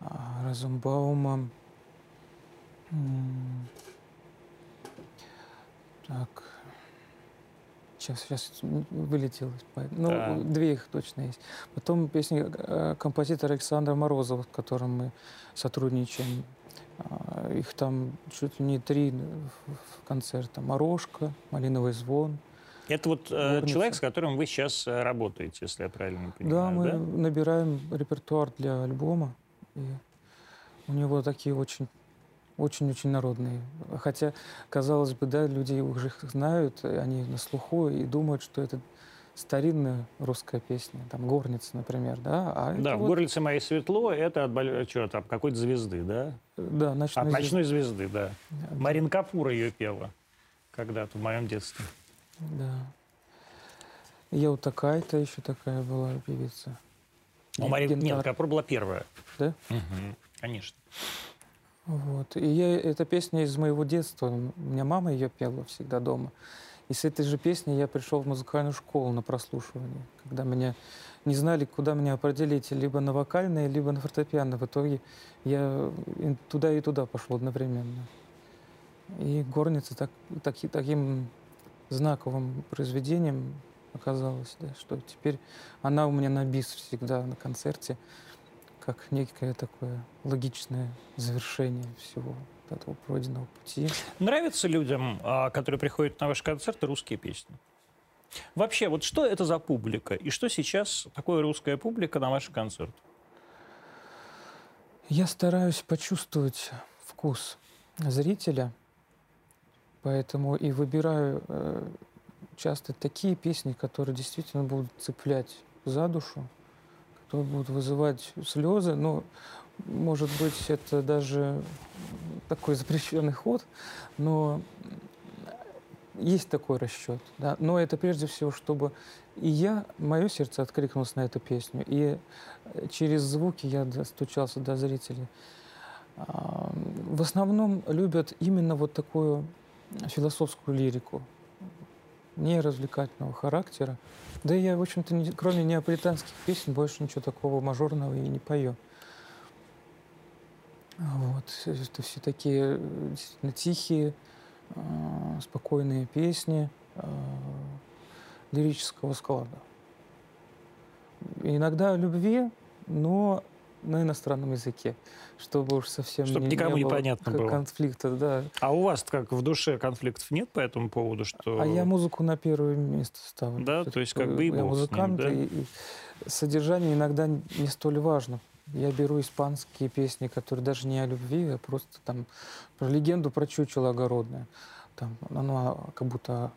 а, Розенбаума. М, Так. Сейчас, сейчас памяти. Ну, Так. две их точно есть. Потом песня э, композитора Александра Морозова, с которым мы сотрудничаем. А, Их там чуть ли не три концерта. «Морожка», «Малиновый звон». Это вот э, человек, с которым вы сейчас э, работаете, если я правильно понимаю. Да, мы набираем репертуар для альбома. И у него такие очень очень-очень народные. Хотя, казалось бы, да, люди уже их знают, они на слуху и думают, что это старинная русская песня, там «Горница», например, да? А Да, в вот, горлице моей светло, это от, чё, там, какой-то звезды, да? Да, «Ночной От ночной звезды, да. Да, Марин Капура ее пела когда-то в моем детстве. Да. Я вот такая-то еще такая была певица. Ну, Марин, нет. Капура была первая. Да? Мгм, Конечно. Вот. И я, эта песня из моего детства. У меня мама ее пела всегда дома. И с этой же песней я пришел в музыкальную школу на прослушивание, когда меня не знали, куда меня определить, либо на вокальное, либо на фортепиано. В итоге я и туда и туда пошел одновременно. И горница так, таки- таким знаковым произведением оказалась, да, что теперь она у меня на бис всегда на концерте, как некое такое логичное завершение всего этого пройденного пути. Нравятся людям, а, которые приходят на ваши концерты, русские песни? Вообще, вот что это за публика? И что сейчас такое русская публика на ваших концертах? Я стараюсь почувствовать вкус зрителя, поэтому и выбираю э, часто такие песни, которые действительно будут цеплять за душу, которые будут вызывать слезы. Ну, может быть, это даже такой запрещенный ход, но есть такой расчет. Да? Но это прежде всего, чтобы и я, мое сердце откликнулось на эту песню, и через звуки я достучался до зрителей. А, В основном любят именно вот такую философскую лирику, не развлекательного характера. Да и я, в общем-то, не- кроме неаполитанских песен, больше ничего такого мажорного и не пою. Вот. Это все такие э, действительно тихие, а, спокойные песни а, лирического склада. Иногда о любви, но на иностранном языке, чтобы уж совсем Чтоб не, никому не было непонятно было. конфликта, да. А у вас как в душе конфликтов нет по этому поводу, что... А я музыку на первое место ставлю. Да, то есть как бы и я с ним, музыкант, да? и, и содержание иногда не столь важно. Я беру испанские песни, которые даже не о любви, а просто там про легенду про чучело огородное. Там оно как будто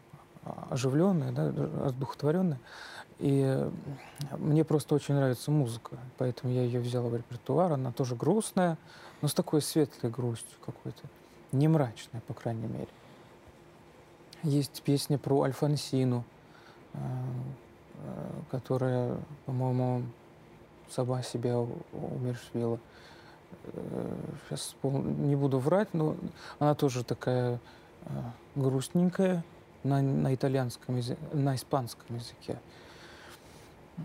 оживленное, да, одухотворенное. И э, мне просто очень нравится музыка, поэтому я ее взяла в репертуар. Она тоже грустная, но с такой светлой грустью какой-то. Не мрачная, по крайней мере. Есть песня про Альфонсину, э, э, которая, по-моему, сама себя у- умерщвила. Сейчас не буду врать, но она тоже такая грустненькая на, на итальянском языке, на испанском языке.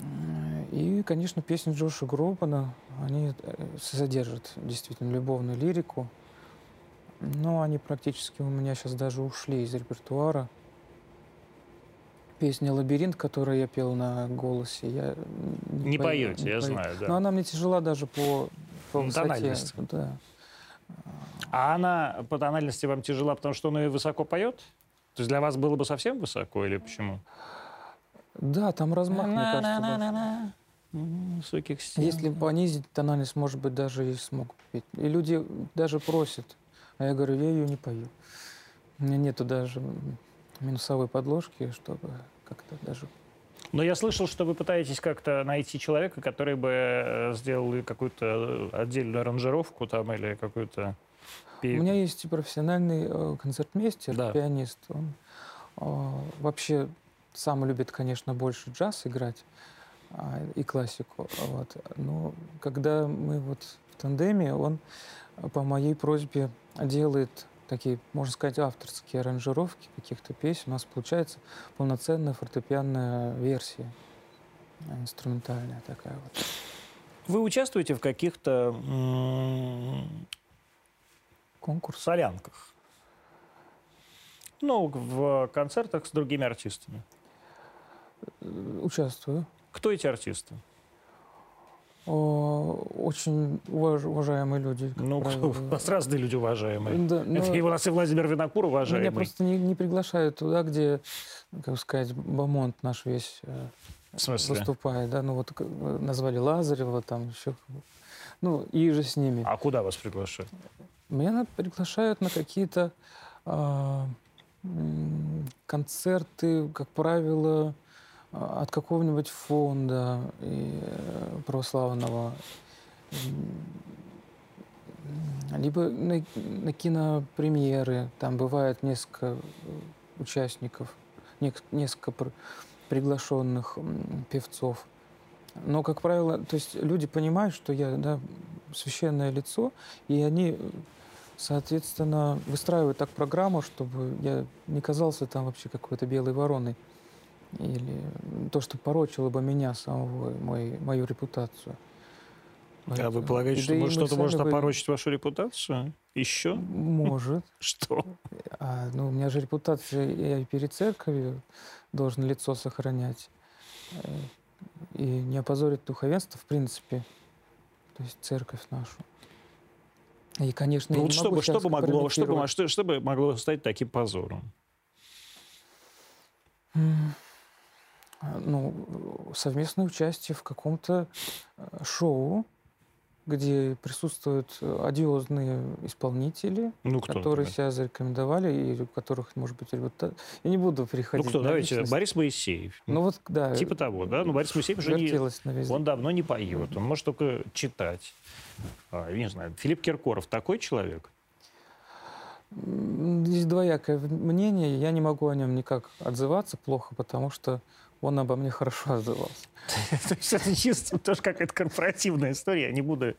М, И, конечно, песни Джоша Гробана, они э, содержат действительно любовную лирику, но они практически у меня сейчас даже ушли из репертуара. Песня «Лабиринт», которую я пел на голосе, я Не пою- поете, не я пою. знаю, да. Но она мне тяжела даже по, по высоте. тональности. Да. А она по тональности вам тяжела, потому что он ее высоко поет? То есть для вас было бы совсем высоко или почему? Да, там размах, мне кажется, Высоких стен. Если понизить тональность, может быть, даже и смогут петь. И люди даже просят. А я говорю, я ее не пою. У меня нету даже минусовой подложки, чтобы как-то даже... Но я слышал, что вы пытаетесь как-то найти человека, который бы э, сделал какую-то э, отдельную аранжировку там или какую-то... У меня есть профессиональный э, концертмейстер, Да. пианист. Он вообще сам любит, конечно, больше джаз играть а, и классику. Вот. Но когда мы вот в тандеме, он по моей просьбе делает такие, можно сказать, авторские аранжировки каких-то песен. У нас получается полноценная фортепианная версия, э, инструментальная такая вот. Вы участвуете в каких-то Конкурс. солянках? Ну, в концертах с другими артистами. Э, Участвую. Кто эти артисты? Очень уважаемые люди. Ну, правило. у нас разные люди уважаемые. Да, но... Это и у нас и Владимир Винокур уважаемый. Меня просто не, не приглашают туда, где, как сказать, Бамонт наш весь э, выступает. Да? Ну вот назвали Лазарева, там еще... Ну, и же с ними. А куда вас приглашают? Меня приглашают на какие-то э, концерты, как правило, от какого-нибудь фонда и э, православного, либо на, на кинопремьеры. Там бывает несколько участников, несколько приглашенных певцов. Но, как правило, то есть люди понимают, что я да, священное лицо, и они, соответственно, выстраивают так программу, чтобы я не казался там вообще какой-то белой вороной или то, что порочило бы меня самого, мой, мою репутацию. А вы полагаете, что да что-то может бы... опорочить вашу репутацию? Еще? Может. Что? А, ну, у меня же репутация, я и перед церковью должен лицо сохранять. Э, и не опозорить духовенство, в принципе. То есть церковь нашу. И, конечно, ну, вот что, бы, что, бы могло, что, бы, что, что бы могло стать таким позором? Ну, совместное участие в каком-то э, шоу, где присутствуют одиозные исполнители, ну, кто, которые например? себя зарекомендовали, и у которых, может быть, ребята... Я не буду приходить Ну, кто, давайте, личность. Борис Моисеев. Ну, вот, да. Типа того, да? Ну, Борис Моисеев уже не... Он давно не поет, он может только читать. А, не знаю, Филипп Киркоров такой человек? Есть двоякое мнение. Я не могу о нем никак отзываться плохо, потому что он обо мне хорошо отзывался. То есть это чисто тоже какая-то корпоративная история. Я не буду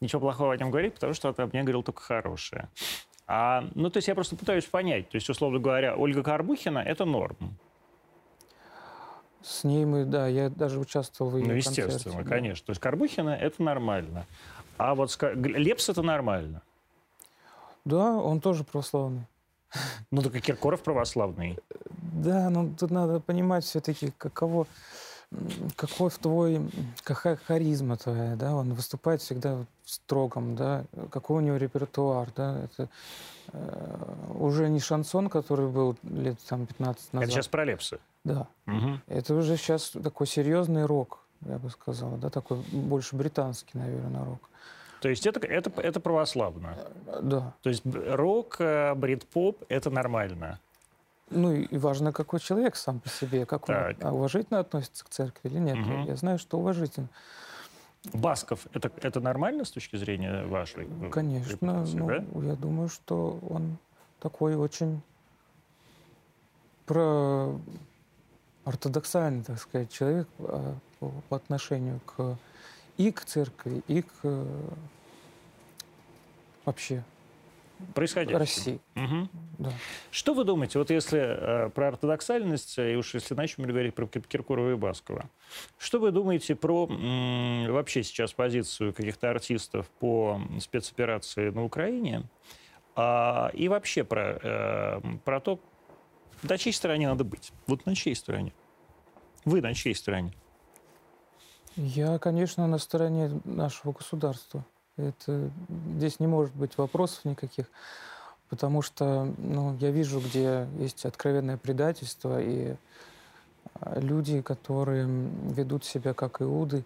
ничего плохого о нем говорить, потому что он мне говорил только хорошее. А, ну, то есть я просто пытаюсь понять. То есть, условно говоря, Ольга Карбухина — это норм. С ней мы, да, я даже участвовал в ее Ну, естественно, концерте, конечно. Да. То есть Карбухина — это нормально. А вот Лепс — это нормально. Да, он тоже православный. Ну, только Киркоров православный. Да, но тут надо понимать все-таки, каково, какой твой, какая харизма твоя, да, он выступает всегда в строгом, да, какой у него репертуар, да, это э, уже не шансон, который был лет там 15 назад. Это сейчас про Лепсы? Да. Угу. Это уже сейчас такой серьезный рок, я бы сказал, да, такой больше британский, наверное, рок. То есть это, это, это православно? Да. То есть рок, э, брит-поп — это нормально? Ну и важно, какой человек сам по себе, как так. он уважительно относится к церкви или нет. Угу. Я знаю, что уважительно. Басков это, это нормально с точки зрения вашей? Конечно. Ну, да? Я думаю, что он такой очень про ортодоксальный, так сказать, человек а, по, по отношению к и к церкви, и к вообще происходящего. России. Угу. Да. Что вы думаете, вот если э, про ортодоксальность, и уж если начнем говорить про Киркорова и Баскова, что вы думаете про м, вообще сейчас позицию каких-то артистов по спецоперации на Украине, а, и вообще про, э, про то, на чьей стороне надо быть? Вот на чьей стороне? Вы на чьей стороне? Я, конечно, на стороне нашего государства. Это, здесь не может быть вопросов никаких, потому что ну, я вижу, где есть откровенное предательство, и а, люди, которые ведут себя как иуды,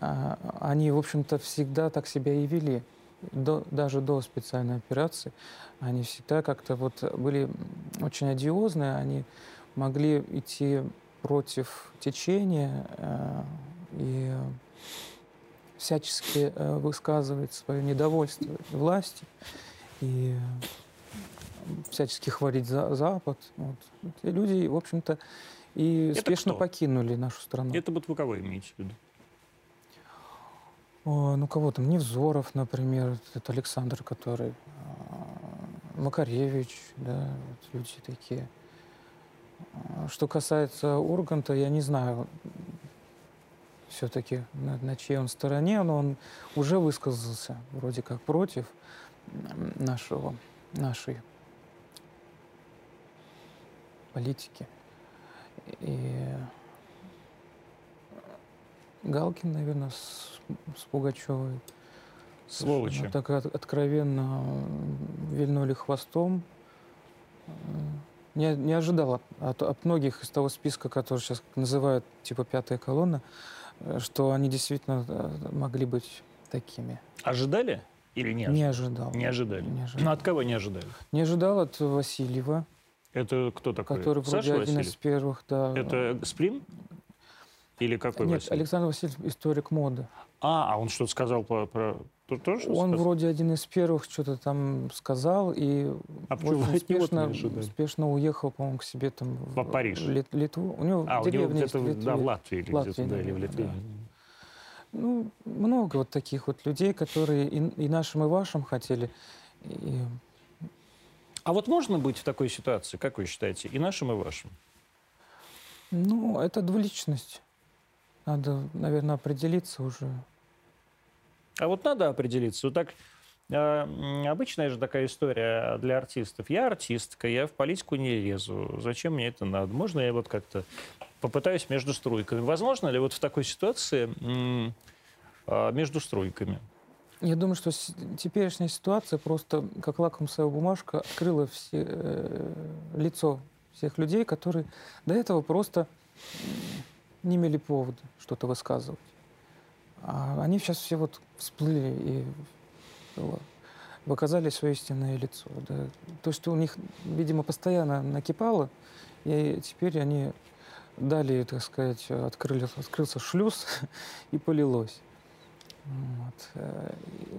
а, они, в общем-то, всегда так себя и вели. До, даже до специальной операции они всегда как-то вот были очень одиозные, они могли идти против течения, а, и всячески э, высказывает свое недовольство власти и всячески хвалить за Запад. Вот. Эти люди, в общем-то, и Это спешно кто? покинули нашу страну. Это вот вы кого имеете в виду? О, ну, кого там, Невзоров, например, это Александр, который, Макаревич, да, вот люди такие. Что касается Урганта, я не знаю, все-таки на, на чьей он стороне, но он уже высказался вроде как против нашего, нашей политики. И Галкин, наверное, с, с Пугачевой. Сволочи. Так от- откровенно вильнули хвостом. Не, не ожидал от, от- от многих из того списка, который сейчас называют типа пятая колонна, что они действительно э, могли быть такими. Ожидали или не Не ожидал. Не ожидали. Не Ну, ожидал. от кого не ожидали? Не ожидал от Васильева, Это кто такой? который вроде Саша один Васильев? из первых, да. Это Сплин? Или какой Нет, Васильев? Александр Васильев историк моды. А, а он что-то сказал про... про... то- тоже Он сказал? вроде один из первых что-то там сказал и А очень успешно, успешно уехал, по-моему, к себе там в Во Париж. Лит- Литву. У него А, у него деревня есть в в- Литве. да, в Латвии или Латвии, где-то, да, или в Литве. да. Ну, много вот таких вот людей, которые и, и нашим, и вашим хотели. И, А вот можно быть в такой ситуации, как вы считаете, и нашим, и вашим? ну, это двуличность. Надо, наверное, определиться уже. А вот надо определиться. Вот так э, обычная же такая история для артистов. Я артистка, я в политику не лезу. Зачем мне это надо? Можно я вот как-то попытаюсь между струйками? Возможно ли вот в такой ситуации а, между струйками? Я думаю, что теперешняя ситуация просто как лакмусовая бумажка открыла все, э, лицо всех людей, которые до этого просто не имели повода что-то высказывать. А они сейчас все вот всплыли и показали свое истинное лицо. да. То, что у них, видимо, постоянно накипало, и теперь они дали, так сказать, открыли, открылся шлюз и полилось. Вот. Э,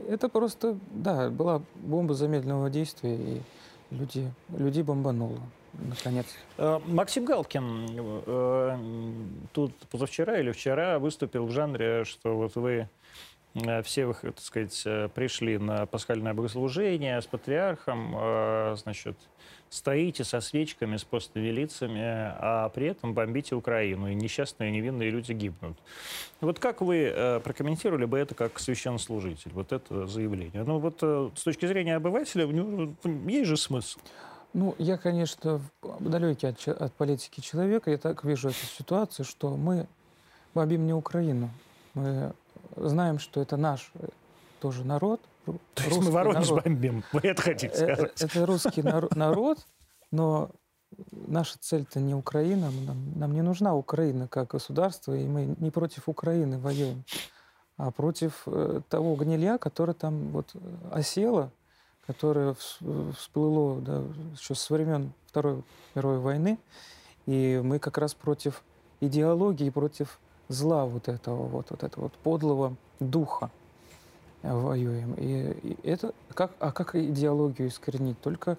Это просто, да, была бомба замедленного действия, и люди, людей бомбануло, наконец. Э, Максим Галкин э, тут позавчера или вчера выступил в жанре, что вот вы э, все, вы, так сказать, пришли на пасхальное богослужение с патриархом, значит, стоите со свечками, с постными лицами, а при этом бомбите Украину, и несчастные невинные люди гибнут. Вот как вы прокомментировали бы это как священнослужитель, вот это заявление? Ну вот с точки зрения обывателя, есть же смысл. Ну, я, конечно, далекий от, от политики человека, я так вижу эту ситуацию, что мы бомбим не Украину. Мы знаем, что это наш э, тоже народ. То есть мы Воронеж народ. бомбим, вы это хотите Э, э, сказать? Это русский наро- народ, но наша цель-то не Украина. Нам, нам не нужна Украина как государство, и мы не против Украины воюем, а против того гнилья, которое там вот осело, которое вс- всплыло да, еще со времен Второй мировой войны. И мы как раз против идеологии, против зла вот этого вот, вот этого вот подлого духа э, воюем. И, и это как, а как идеологию искоренить? Только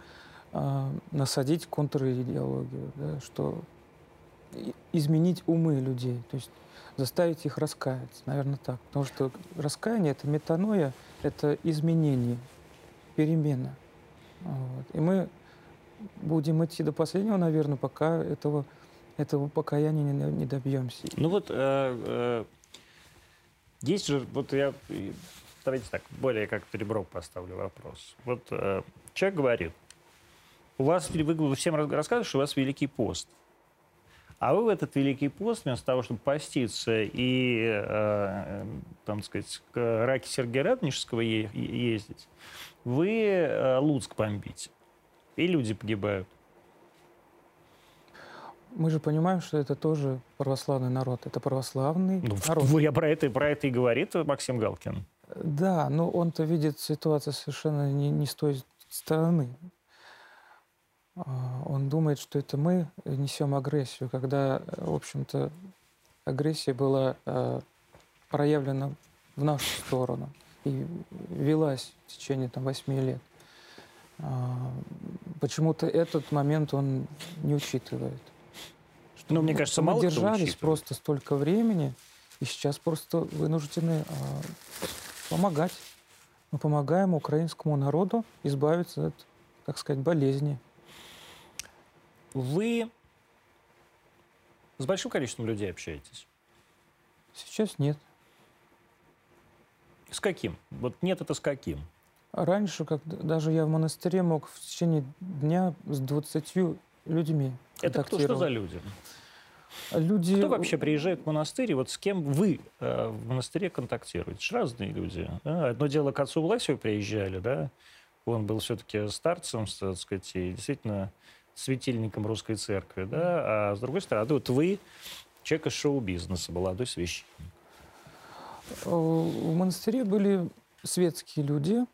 а, насадить контр-идеологию, да, что изменить умы людей, то есть заставить их раскаяться, наверное, так. Потому что раскаяние — это метаноя, это изменение, перемена. Вот. И мы будем идти до последнего, наверное, пока этого, этого покаяния не, не добьемся. Ну вот э, э, есть же, вот я, давайте так, более как переброк поставлю вопрос. Вот э, человек говорит, у вас, вы всем рас- рассказываете, что у вас Великий пост. А вы в этот Великий пост, вместо того, чтобы поститься и, э, э, там, сказать, к раке Сергея Радонежского е- ездить, вы э, Луцк бомбите. И люди погибают. Мы же понимаем, что это тоже православный народ, это православный Ну, народ. я про это, про это и говорит Максим Галкин. Да, но он-то видит ситуацию совершенно не, не с той стороны. А, Он думает, что это мы несем агрессию, когда, э, в общем-то, агрессия была э, проявлена в нашу сторону и велась в течение там, восьми лет. А, Почему-то этот момент он не учитывает. Что Ну, мне кажется, мы мало держались просто столько времени, и сейчас просто вынуждены а, помогать. Мы помогаем украинскому народу избавиться от, так сказать, болезни. Вы с большим количеством людей общаетесь? Сейчас нет. С каким? Вот нет, это с каким? Раньше, как даже я в монастыре мог в течение дня с 20 людьми Это кто, что за люди? Люди... Кто вообще приезжает в монастырь, и вот с кем вы э, в монастыре контактируете? Это разные люди. Да? Одно дело, к отцу Власию приезжали, да? Он был все-таки старцем, так сказать, и действительно светильником русской церкви, да? А с другой стороны, вот вы человек из шоу-бизнеса, молодой священник. Э, в монастыре были светские люди,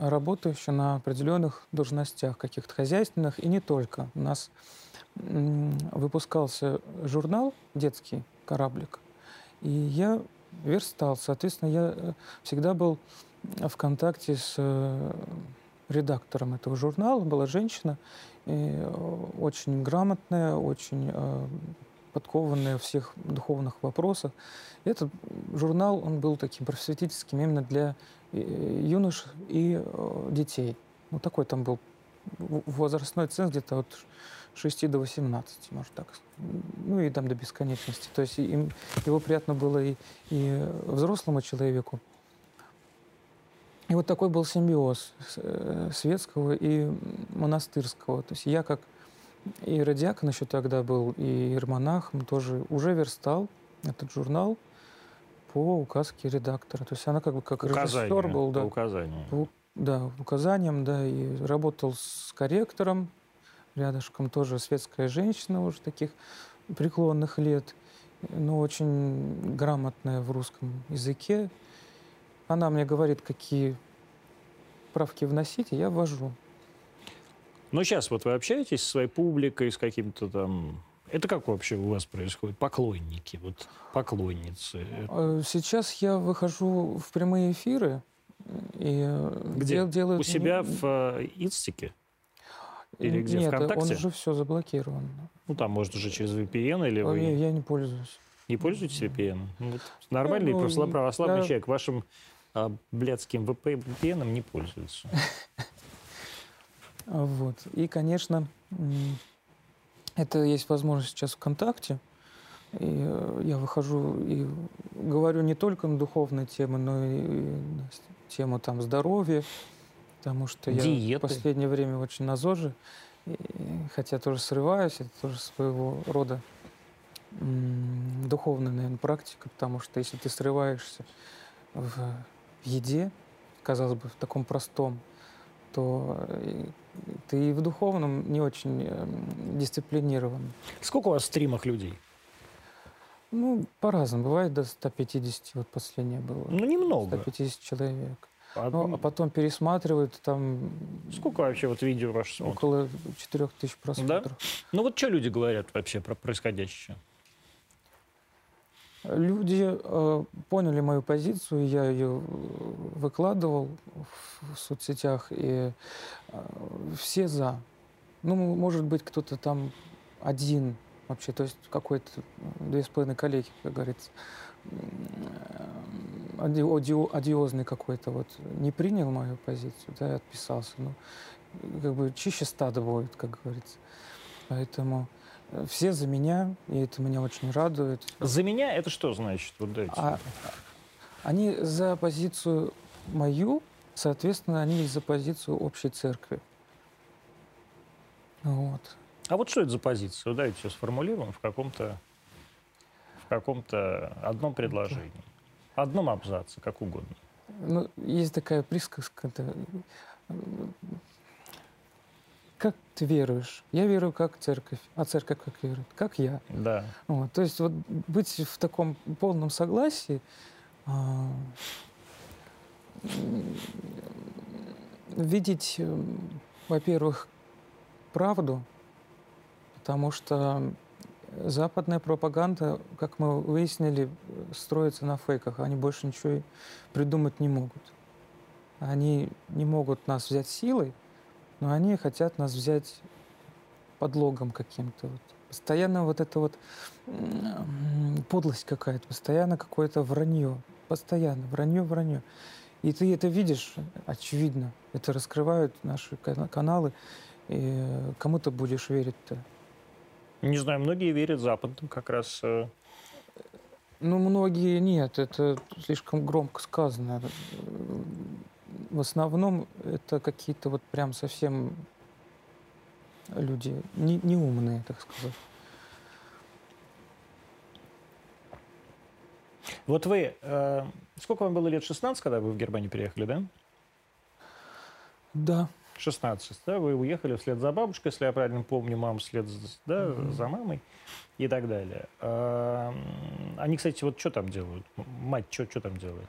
работающие на определенных должностях, каких-то хозяйственных, и не только. У нас выпускался журнал детский «Кораблик», и я верстал. Соответственно, я э, всегда был в контакте с э, редактором этого журнала. Была женщина, очень грамотная, очень подкованная в всех духовных вопросах. Этот журнал, он был таким просветительским именно для э, юнош и э, детей. Ну, такой там был возрастной ценз где-то от 6 до 18, может так. Ну и там до бесконечности. То есть им, его приятно было и, и взрослому человеку. И вот такой был симбиоз э, светского и монастырского. То есть я как и радиакон еще тогда был, и Ирмонахом тоже уже верстал этот журнал по указке редактора. То есть она как бы как Указание, режиссер был. Да, по указанию. По, да, указанием, да, и работал с корректором, рядышком тоже светская женщина уже таких преклонных лет, но очень грамотная в русском языке. Она мне говорит, какие правки вносить, и я ввожу. Но сейчас вот вы общаетесь со своей публикой, с каким-то там... Это как вообще у вас происходит? Поклонники, вот поклонницы? Э, сейчас я выхожу в прямые эфиры и э, Где? делаю... У себя в э, Инстике? Или где? Нет, ВКонтакте? он уже все заблокирован. Ну, там, может, уже через VPN или вы... Я, я не пользуюсь. Не пользуетесь VPN? Ну, вот нормальный ну, православный я... человек вашим а, блядским VPN не пользуется. Вот. И, конечно, это есть возможность сейчас ВКонтакте. И э, я выхожу и говорю не только на духовные темы, но и на тему там здоровья, потому что Диеты. я в последнее время очень на ЗОЖе, и, хотя тоже срываюсь, это тоже своего рода духовная, наверное, практика, потому что если ты срываешься в еде, казалось бы, в таком простом, то э, ты и в духовном не очень эм, дисциплинирован. Сколько у вас в стримах людей? Ну, по-разному. Бывает до 150, вот последнее было. Ну, немного. 150 человек. А, ну, а потом пересматривают там... Сколько вообще вот видео ваше смотрят? Около 4000 просмотров. Да? Ну вот что люди говорят вообще про происходящее? Люди э, поняли мою позицию, я ее выкладывал в, в соцсетях, и э, все за. Ну, может быть, кто-то там один вообще, то есть какой-то две с половиной коллеги, как говорится, ади, одиозный какой-то вот не принял мою позицию, да, и отписался. Ну, как бы чище стада будет, как говорится. Поэтому все за меня, и это меня очень радует. За меня это что значит? Вот дайте. А, они за позицию мою, соответственно, они за позицию общей церкви. Вот. А вот что это за позиция? Давайте все сформулируем в каком-то в каком-то одном предложении. Одном абзаце, как угодно. Ну, есть такая присказка, как ты веруешь? Я верую как церковь, а церковь как верует? Как я. Да. Вот, то есть вот быть в таком полном согласии, а, видеть, э, во-первых, правду, потому что западная пропаганда, как мы выяснили, строится на фейках. Они больше ничего придумать не могут. Они не могут нас взять силой, но они хотят нас взять подлогом каким-то. Вот. Постоянно вот это вот подлость какая-то, постоянно какое-то вранье, постоянно вранье, вранье. И ты это видишь, очевидно, это раскрывают наши каналы, и кому ты будешь верить-то? Не знаю, многие верят западным как раз. Э. Ну, многие нет, это слишком громко сказано в основном это какие-то вот прям совсем люди не, не умные, так сказать. Вот вы, э, сколько вам было лет? 16, когда вы в Германию переехали, да? Да. 16, да? Вы уехали вслед за бабушкой, если я правильно помню, мама вслед да, Мгм. за мамой и так далее. М, Они, кстати, вот что там делают? Мать что там делает?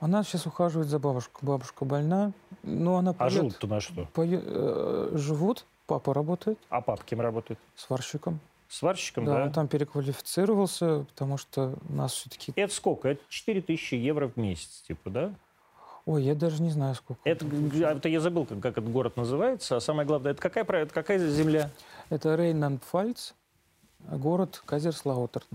Она сейчас ухаживает за бабушкой. Бабушка больна, но она А поет- живут-то на что? пое- э, живут. Папа работает А папа кем работает? сварщиком. Сварщиком, да, да? он там переквалифицировался, потому что у нас все-таки... Это сколько? Это 4000 евро в месяц, типа, да? Ой, я даже не знаю, сколько. Это, а, это я забыл, как, как этот город называется. А самое главное, это какая, это какая земля? Это Рейнланд-Пфальц, город Казерслаутерн.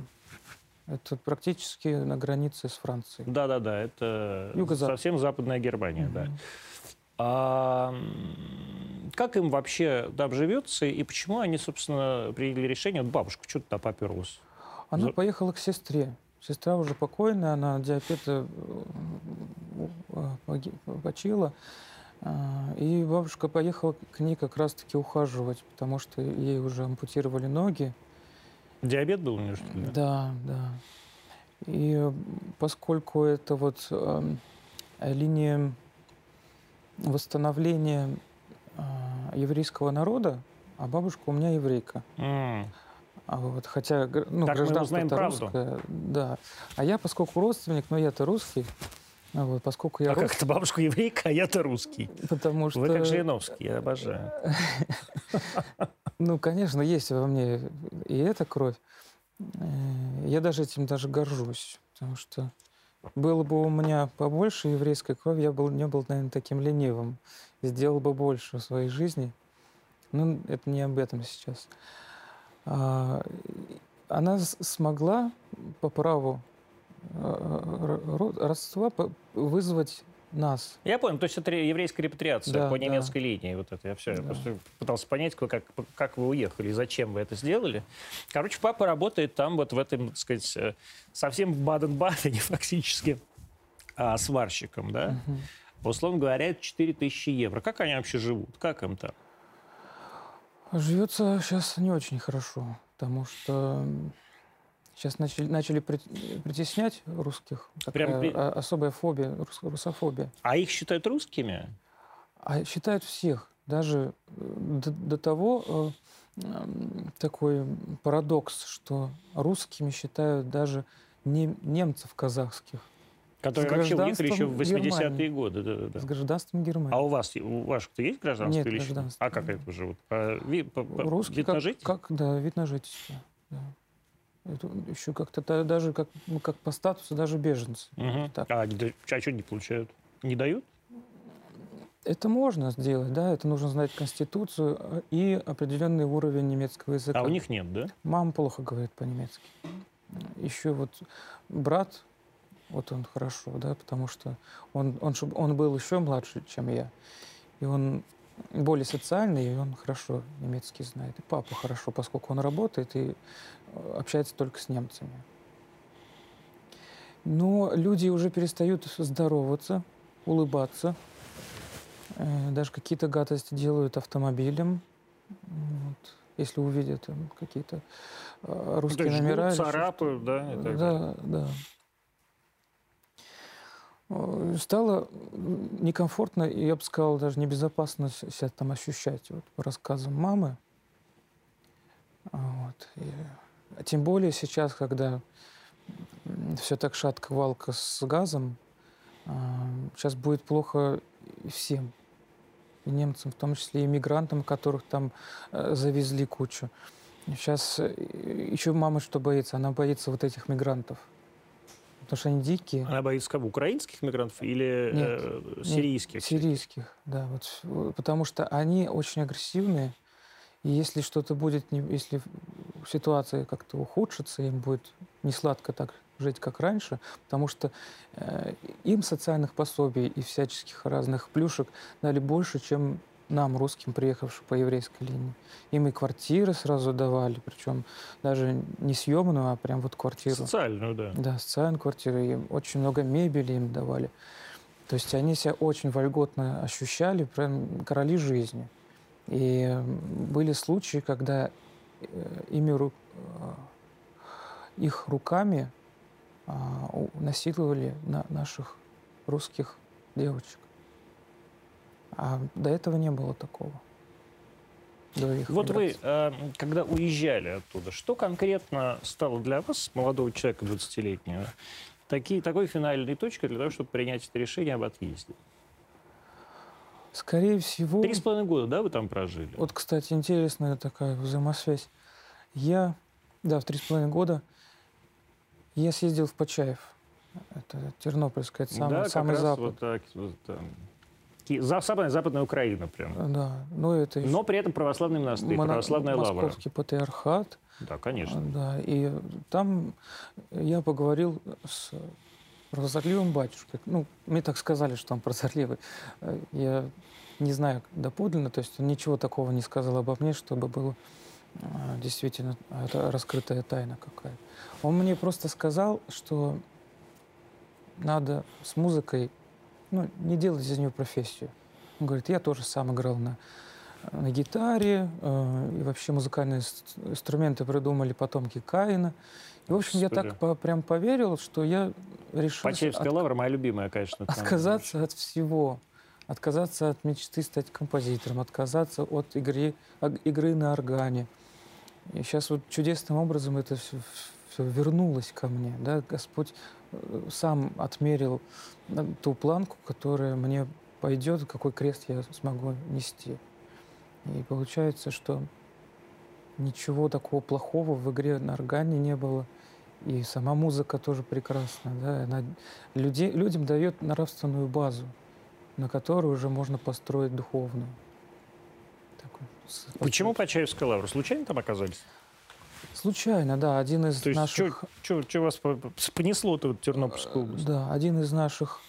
Это практически на границе с Францией. Да-да-да, это Юго-запад. совсем западная Германия, да. Мгм. А как им вообще там живется и почему они, собственно, приняли решение? Вот бабушка что-то там поперлась. Она За- поехала к сестре. Сестра уже покойная, она от диабета э, поги- почила. А, И бабушка поехала к ней как раз-таки ухаживать, потому что ей уже ампутировали ноги. Диабет был у нее, что ли? Да, да. И э, поскольку это вот эм, линия восстановления а, еврейского народа, а бабушка у меня еврейка. М, А вот, хотя ну, Так мы гражданство узнаем правду. русское, да. А я, поскольку родственник, но я-то русский, вот, поскольку я А как русский, это бабушка еврейка, а я-то русский? потому что... Вы как Жириновский, я обожаю. Ну, конечно, есть во мне и эта кровь. Э, Я даже этим даже горжусь, потому что было бы у меня побольше еврейской крови, я был, не был, наверное, таким ленивым. Сделал бы больше в своей жизни. Но это не об этом сейчас. А, Она смогла по праву родства по- вызвать нас. Я понял, то есть это ре- еврейская репатриация Да, по да. немецкой линии. Вот это я все. Я Да. просто пытался понять, как, как, вы уехали, зачем вы это сделали. Короче, папа работает там, вот в этом, так сказать, э, совсем в Баден-Бадене фактически а, сварщиком, да? Мгм. Условно говоря, это 4000 евро. Как они вообще живут? Как им там? Живется сейчас не очень хорошо, потому что сейчас начали, начали при- притеснять русских. Прям при- особая фобия, рус- русофобия. А их считают русскими? А считают всех. Даже э, до, до того э, м, такой парадокс, что русскими считают даже не, немцев казахских Которые вообще уехали еще в гражданством 80-е Германии. годы. Да, да, да. с гражданством Германии. А у вас, у ваших-то есть гражданство? Нет или еще? гражданства. А как это живут? По, по- по- Русские вид на как, жительство? как да, вид на жительство. Да. Это еще как-то даже как, ну, как по статусу даже беженцы. Мгм. Так. А, а что не получают? Не дают? Это можно сделать, да, это нужно знать конституцию э, и определенный уровень немецкого языка. А у них нет, да? Мама плохо говорит по-немецки. Еще вот брат, вот он хорошо, да, потому что он, он, он был еще младше, чем я. И он более социальный, и он хорошо немецкий знает. И папа хорошо, поскольку он работает и э, общается только с немцами. Но люди уже перестают здороваться, улыбаться. Э, Даже какие-то гадости делают автомобилем. Вот. Если увидят какие-то э, Ну, то русские жгут, номера. еще царапают, да? да, да. Э, Стало некомфортно, и я бы сказал, даже небезопасно себя там ощущать, вот, по рассказам мамы. А, Вот. И, а тем более сейчас, когда все так шатко-валко с газом, сейчас будет плохо и всем. И немцам, в том числе и мигрантам, которых там э, завезли кучу. Сейчас еще мама что боится? Она боится вот этих мигрантов. Потому что они дикие. Она боится кого? Украинских мигрантов или Нет, э, нет, сирийских? Сирийских, да. Вот, э, потому что они очень агрессивные. И если что-то будет, если ситуация как-то ухудшится, им будет не сладко так жить, как раньше, потому что э, им социальных пособий и всяческих разных плюшек дали больше, чем нам, русским, приехавшим по еврейской линии. Им и квартиры сразу давали, причем даже не съемную, а прям вот квартиру. Социальную, да. Да, социальную квартиру. Им очень много мебели им давали. То есть они себя очень вольготно ощущали, прям короли жизни. И были случаи, когда э, ими, ру- э, их руками а, насиловали на наших русских девочек. А до этого не было такого. До их Вот вы, миграции. э, когда уезжали оттуда, что конкретно стало для вас, молодого человека 20-летнего, такие, такой финальной точкой для того, чтобы принять это решение об отъезде? Скорее всего... Три с половиной года, да, вы там прожили? Вот, кстати, интересная такая взаимосвязь. Я, да, в три с половиной года я съездил в Почаев. Это Тернопольская, это самый, да, самый запад. вот так, вот там. За- Западная, Западная Украина прям. Да, ну это еще Но при этом православный монастырь, моно- православная лавра. Московский патриархат. Да, конечно. Да, и там я поговорил с прозорливым батюшкой. Ну, мне так сказали, что он прозорливый. Э, Я не знаю доподлинно, то есть он ничего такого не сказал обо мне, чтобы было э, действительно раскрытая тайна какая-то. Он мне просто сказал, что надо с музыкой ну, не делать из нее профессию. Он говорит, я тоже сам играл на, на гитаре, э, и вообще музыкальные инструменты придумали потомки Каина. И, в общем, я Господи. так по- прям поверил, что я решил Почаевская от- лавра моя любимая, конечно. там. отказаться от всего. Отказаться от мечты стать композитором, отказаться от игры, игры на органе. И сейчас вот чудесным образом это все, вернулось ко мне. Да? Господь сам отмерил э, ту планку, которая мне пойдет, какой крест я смогу нести. И получается, что ничего такого плохого в игре на органе не было. И сама музыка тоже прекрасна. Да? Она людей, людям дает нравственную базу, на которую уже можно построить духовную. Такой Почему Почаевская лавра? Случайно там оказались? Случайно, да, один из То есть наших... что вас по- по- понесло-то в Тернопольскую область? Да, один из наших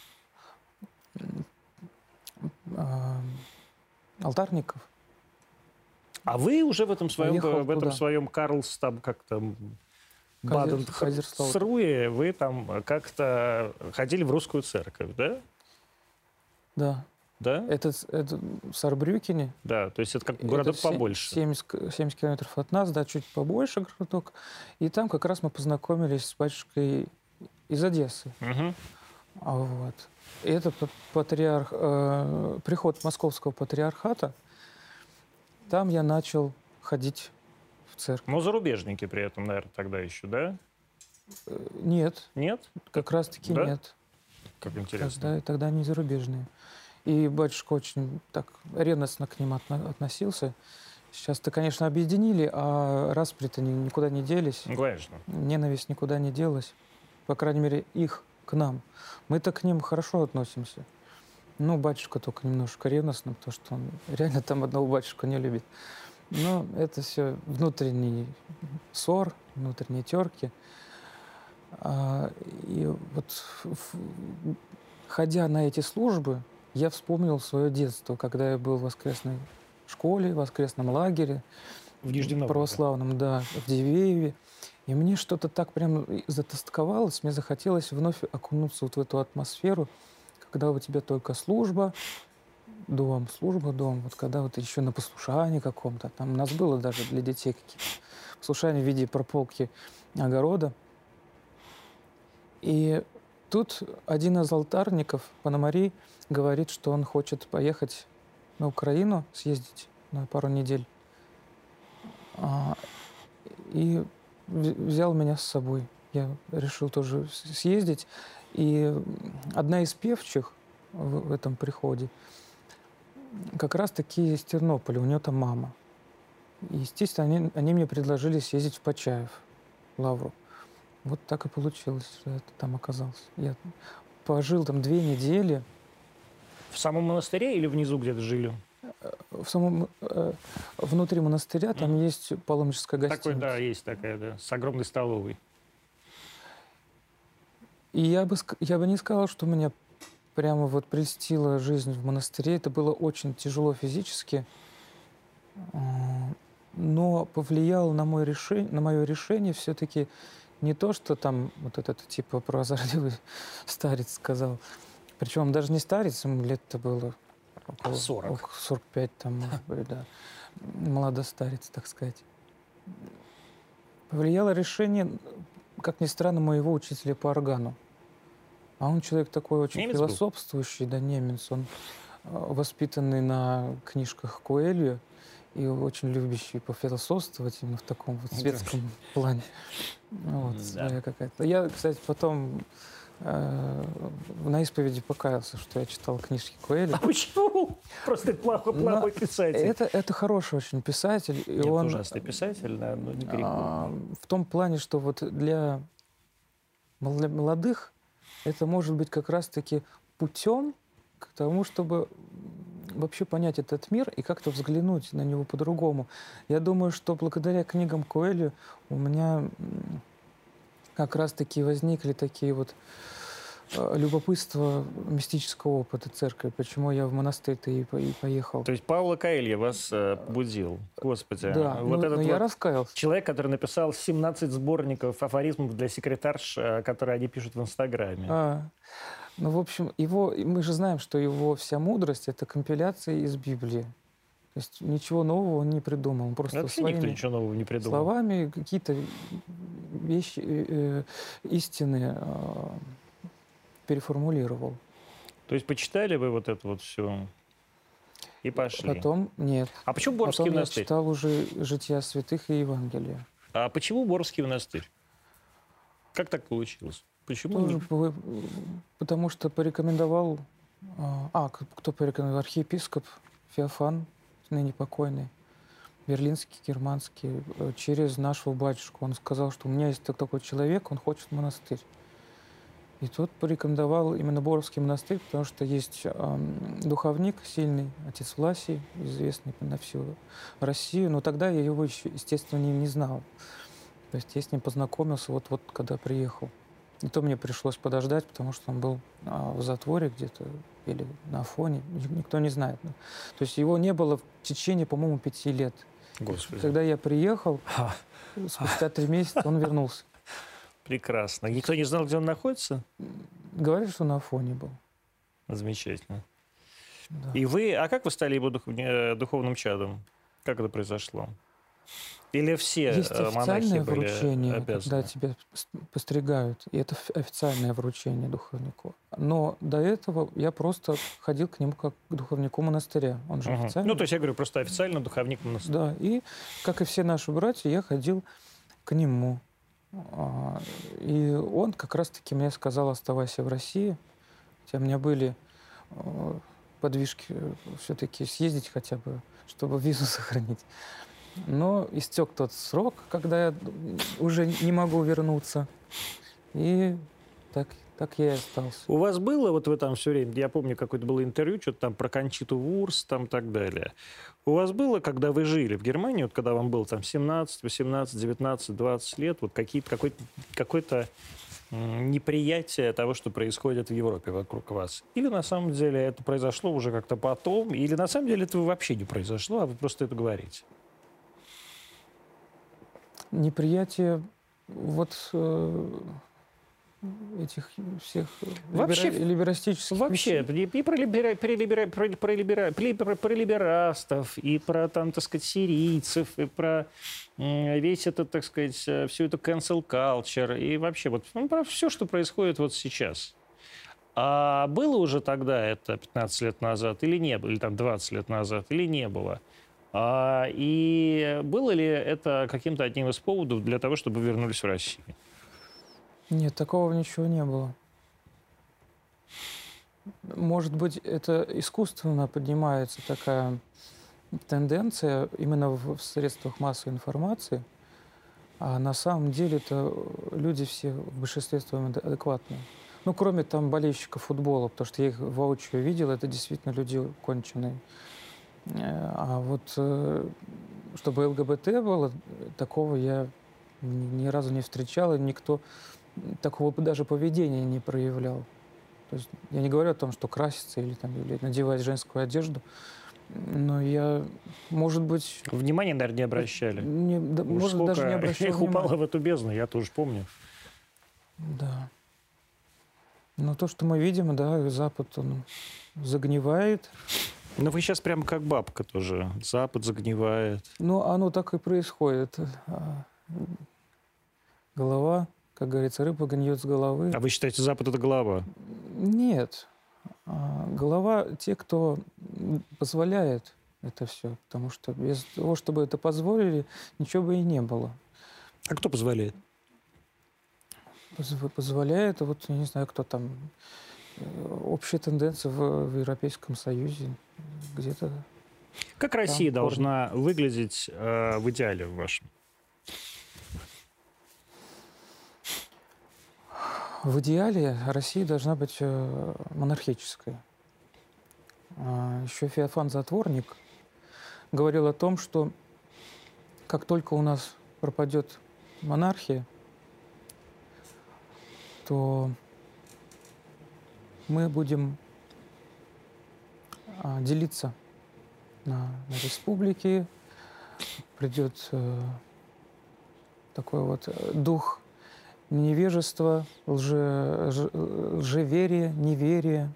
а, алтарников. А вы уже в этом своем, в этом туда. своем Карлс, там как там, Баден. Сруе, вы там как-то ходили в русскую церковь, да? Да, Да? это, это в Сарбрюкене. Да, то есть это как Это городок се- побольше. 70, к- 70 километров от нас, да, чуть побольше городок. И там как раз мы познакомились с батюшкой из Одессы. А Вот. И это патриарх, э, приход московского патриархата. Там я начал ходить в церковь. Но зарубежники при этом, наверное, тогда еще, да? Э, Нет, Нет? как раз-таки Да? нет. Как интересно. Тогда, тогда они зарубежные. И батюшка очень так ревностно к ним отно- относился. Сейчас-то, конечно, объединили, а распри-то ни- никуда не делись. Ну, конечно. Ненависть никуда не делась. По крайней мере, их к нам. Мы-то к ним хорошо относимся. Ну, батюшка только немножко ревностно, потому что он реально там одного батюшка не любит. Но это все внутренний ссор, внутренние терки. А, и вот ходя на эти службы, я вспомнил свое детство, когда я был в воскресной школе, в воскресном лагере, В Нижнем православном, да, в Дивееве. И мне что-то так прям затасковалось, мне захотелось вновь окунуться вот в эту атмосферу, когда у тебя только служба, дом, служба, дом. Вот когда вот еще на послушании каком-то. Там у нас было даже для детей какие-то послушания в виде прополки огорода. И тут один из алтарников, Пономарей, говорит, что он хочет поехать на Украину, съездить на пару недель. А, и в- взял меня с собой. Я решил тоже съездить. И одна из певчих в, в этом приходе как раз-таки из Тернополя, у нее там мама. И, естественно, они, они мне предложили съездить в Почаев, Лавру. Вот так и получилось, что я там оказался. Я пожил там две недели. В самом монастыре или внизу где-то жили? В самом э, внутри монастыря там есть паломническая гостиница. Такой, да, есть такая, да, с огромной столовой. И я бы, я бы не сказал, что меня прямо вот прельстила жизнь в монастыре. Это было очень тяжело физически, А, но повлияло на, мой решение, на мое решение все-таки не то, что там вот этот типа прозорливый старец сказал. Причем даже не старец, ему лет-то было около 40. около 45, там, может быть, да. Молодостарец, так сказать. Повлияло решение как ни странно, моего учителя по органу. А он человек такой очень Немец был? философствующий, да, немец. Он э, воспитанный на книжках Коэлью и очень любящий пофилософствовать именно в таком вот светском плане. Вот, Да. своя какая-то. Я, кстати, потом на исповеди покаялся, что я читал книжки Коэля. А почему? Просто ты плохо, Но плохой писатель. Это, это хороший очень писатель. И Нет, он ужасный писатель, да, но не а, в том плане, что вот для мол- для молодых это может быть как раз-таки путем к тому, чтобы вообще понять этот мир и как-то взглянуть на него по-другому. Я думаю, что благодаря книгам Коэлю у меня как раз-таки возникли такие вот э, любопытства мистического опыта церкви, почему я в монастырь-то и, по- и поехал. То есть Павла Каэлья вас э, побудил. Господи. да, вот ну, этот я вот раскаялся. человек, который написал 17 сборников афоризмов для секретарш, э, которые они пишут в Инстаграме. А, ну, в общем, его, мы же знаем, что его вся мудрость — это компиляция из Библии. То есть ничего нового он не придумал. Он просто Вообще никто своими ничего нового не придумал. словами какие-то вещи, э, э, истины э, переформулировал. То есть почитали вы вот это вот все и пошли. Потом нет. А почему Борский Потом я монастырь? читал уже «Жития святых» и Евангелие. А почему Борский монастырь? Как так получилось? Почему? Тоже по- потому что порекомендовал... А, а, кто порекомендовал? Архиепископ Феофан, ныне покойный, берлинский, германский, э, через нашего батюшку. Он сказал, что у меня есть так- такой человек, он хочет монастырь. И тот порекомендовал именно Боровский монастырь, потому что есть ам, духовник сильный, отец Власий, известный на всю Россию. Но тогда я его еще, естественно, не, не знал. То есть я с ним познакомился вот, вот когда приехал. И то мне пришлось подождать, потому что он был а, в затворе где-то или на Афоне, Ник- никто не знает. То есть его не было в течение, по-моему, пяти лет. Господи. Когда я приехал, Ха, спустя три месяца он вернулся. прекрасно. Никто не знал, где он находится? Говорит, что на Афоне был. Замечательно. Да. И вы, а как вы стали его дух- э, духовным чадом? Как это произошло? Или все Есть э, монахи официальное были вручение, когда обязаны? тебя постригают, и это официальное вручение духовнику. Но до этого я просто ходил к нему как к духовнику монастыря. Он же Мгм. официальный. Ну, то есть я говорю, просто официально духовник монастыря. Да, и как и все наши братья, я ходил к нему. А, И он как раз-таки мне сказал, оставайся в России. Хотя у меня были э, подвижки все-таки съездить хотя бы, чтобы визу сохранить. Но истек тот срок, когда я уже не могу вернуться. И так, так я и остался. У вас было вот вы там все время, я помню, какое-то было интервью, что-то там про Кончиту Вурс, там так далее. У вас было, когда вы жили в Германии, вот когда вам было там 17, 18, 19, 20 лет, вот какие-то, какой-то, какое-то м, неприятие того, что происходит в Европе вокруг вас? Или на самом деле это произошло уже как-то потом, или на самом деле это вообще не произошло, а вы просто это говорите? Неприятие вот э, этих всех Вообще- либера- либерастических Вообще, вещей. и, про, либера, про, либера, про, про, либера, про, про- либерастов, и про, там, так сказать, сирийцев, и про весь этот, так сказать, э, всю эту cancel culture, и вообще вот ну, про все, что происходит вот сейчас. А было уже тогда это 15 лет назад или не было, или там 20 лет назад, или не было? А, и было ли это каким-то одним из поводов для того, чтобы вернулись в Россию? Нет, такого ничего не было. Может быть, это искусственно поднимается такая тенденция именно в, средствах массовой информации, а на самом деле это люди все в большинстве своем ад- адекватные. Ну, кроме там болельщиков футбола, потому что я их воочию видел, это действительно люди конченые. Э, А вот э, чтобы ЛГБТ было, такого я ни разу не встречал, и никто такого даже поведения не проявлял. То есть я не говорю о том, что краситься или, там, или надевать женскую одежду, но я, может быть, Внимания, наверное, не обращали. не, да, Уж может, даже не сколько обращал их упало внимания. в эту бездну, я тоже помню. Да. Но то, что мы видим, да, Запад, он загнивает. Но вы сейчас прямо как бабка тоже. Запад загнивает. Но оно так и происходит. А, Голова как говорится, рыба гниет с головы. А вы считаете, Запад это голова? Нет. А, голова те, кто позволяет это все. Потому что без того, чтобы это позволили, ничего бы и не было. А кто позволяет? Позволяет, вот, я не знаю, кто там, общая тенденция в, в Европейском Союзе где-то. Как Россия там, должна корни. выглядеть э, в идеале в вашем? В идеале Россия должна быть э, монархической. А еще Феофан Затворник говорил о том, что как только у нас пропадет монархия, то мы будем а, делиться на, на республики, придет э, такой вот э, дух невежества, лже, лжеверия, неверия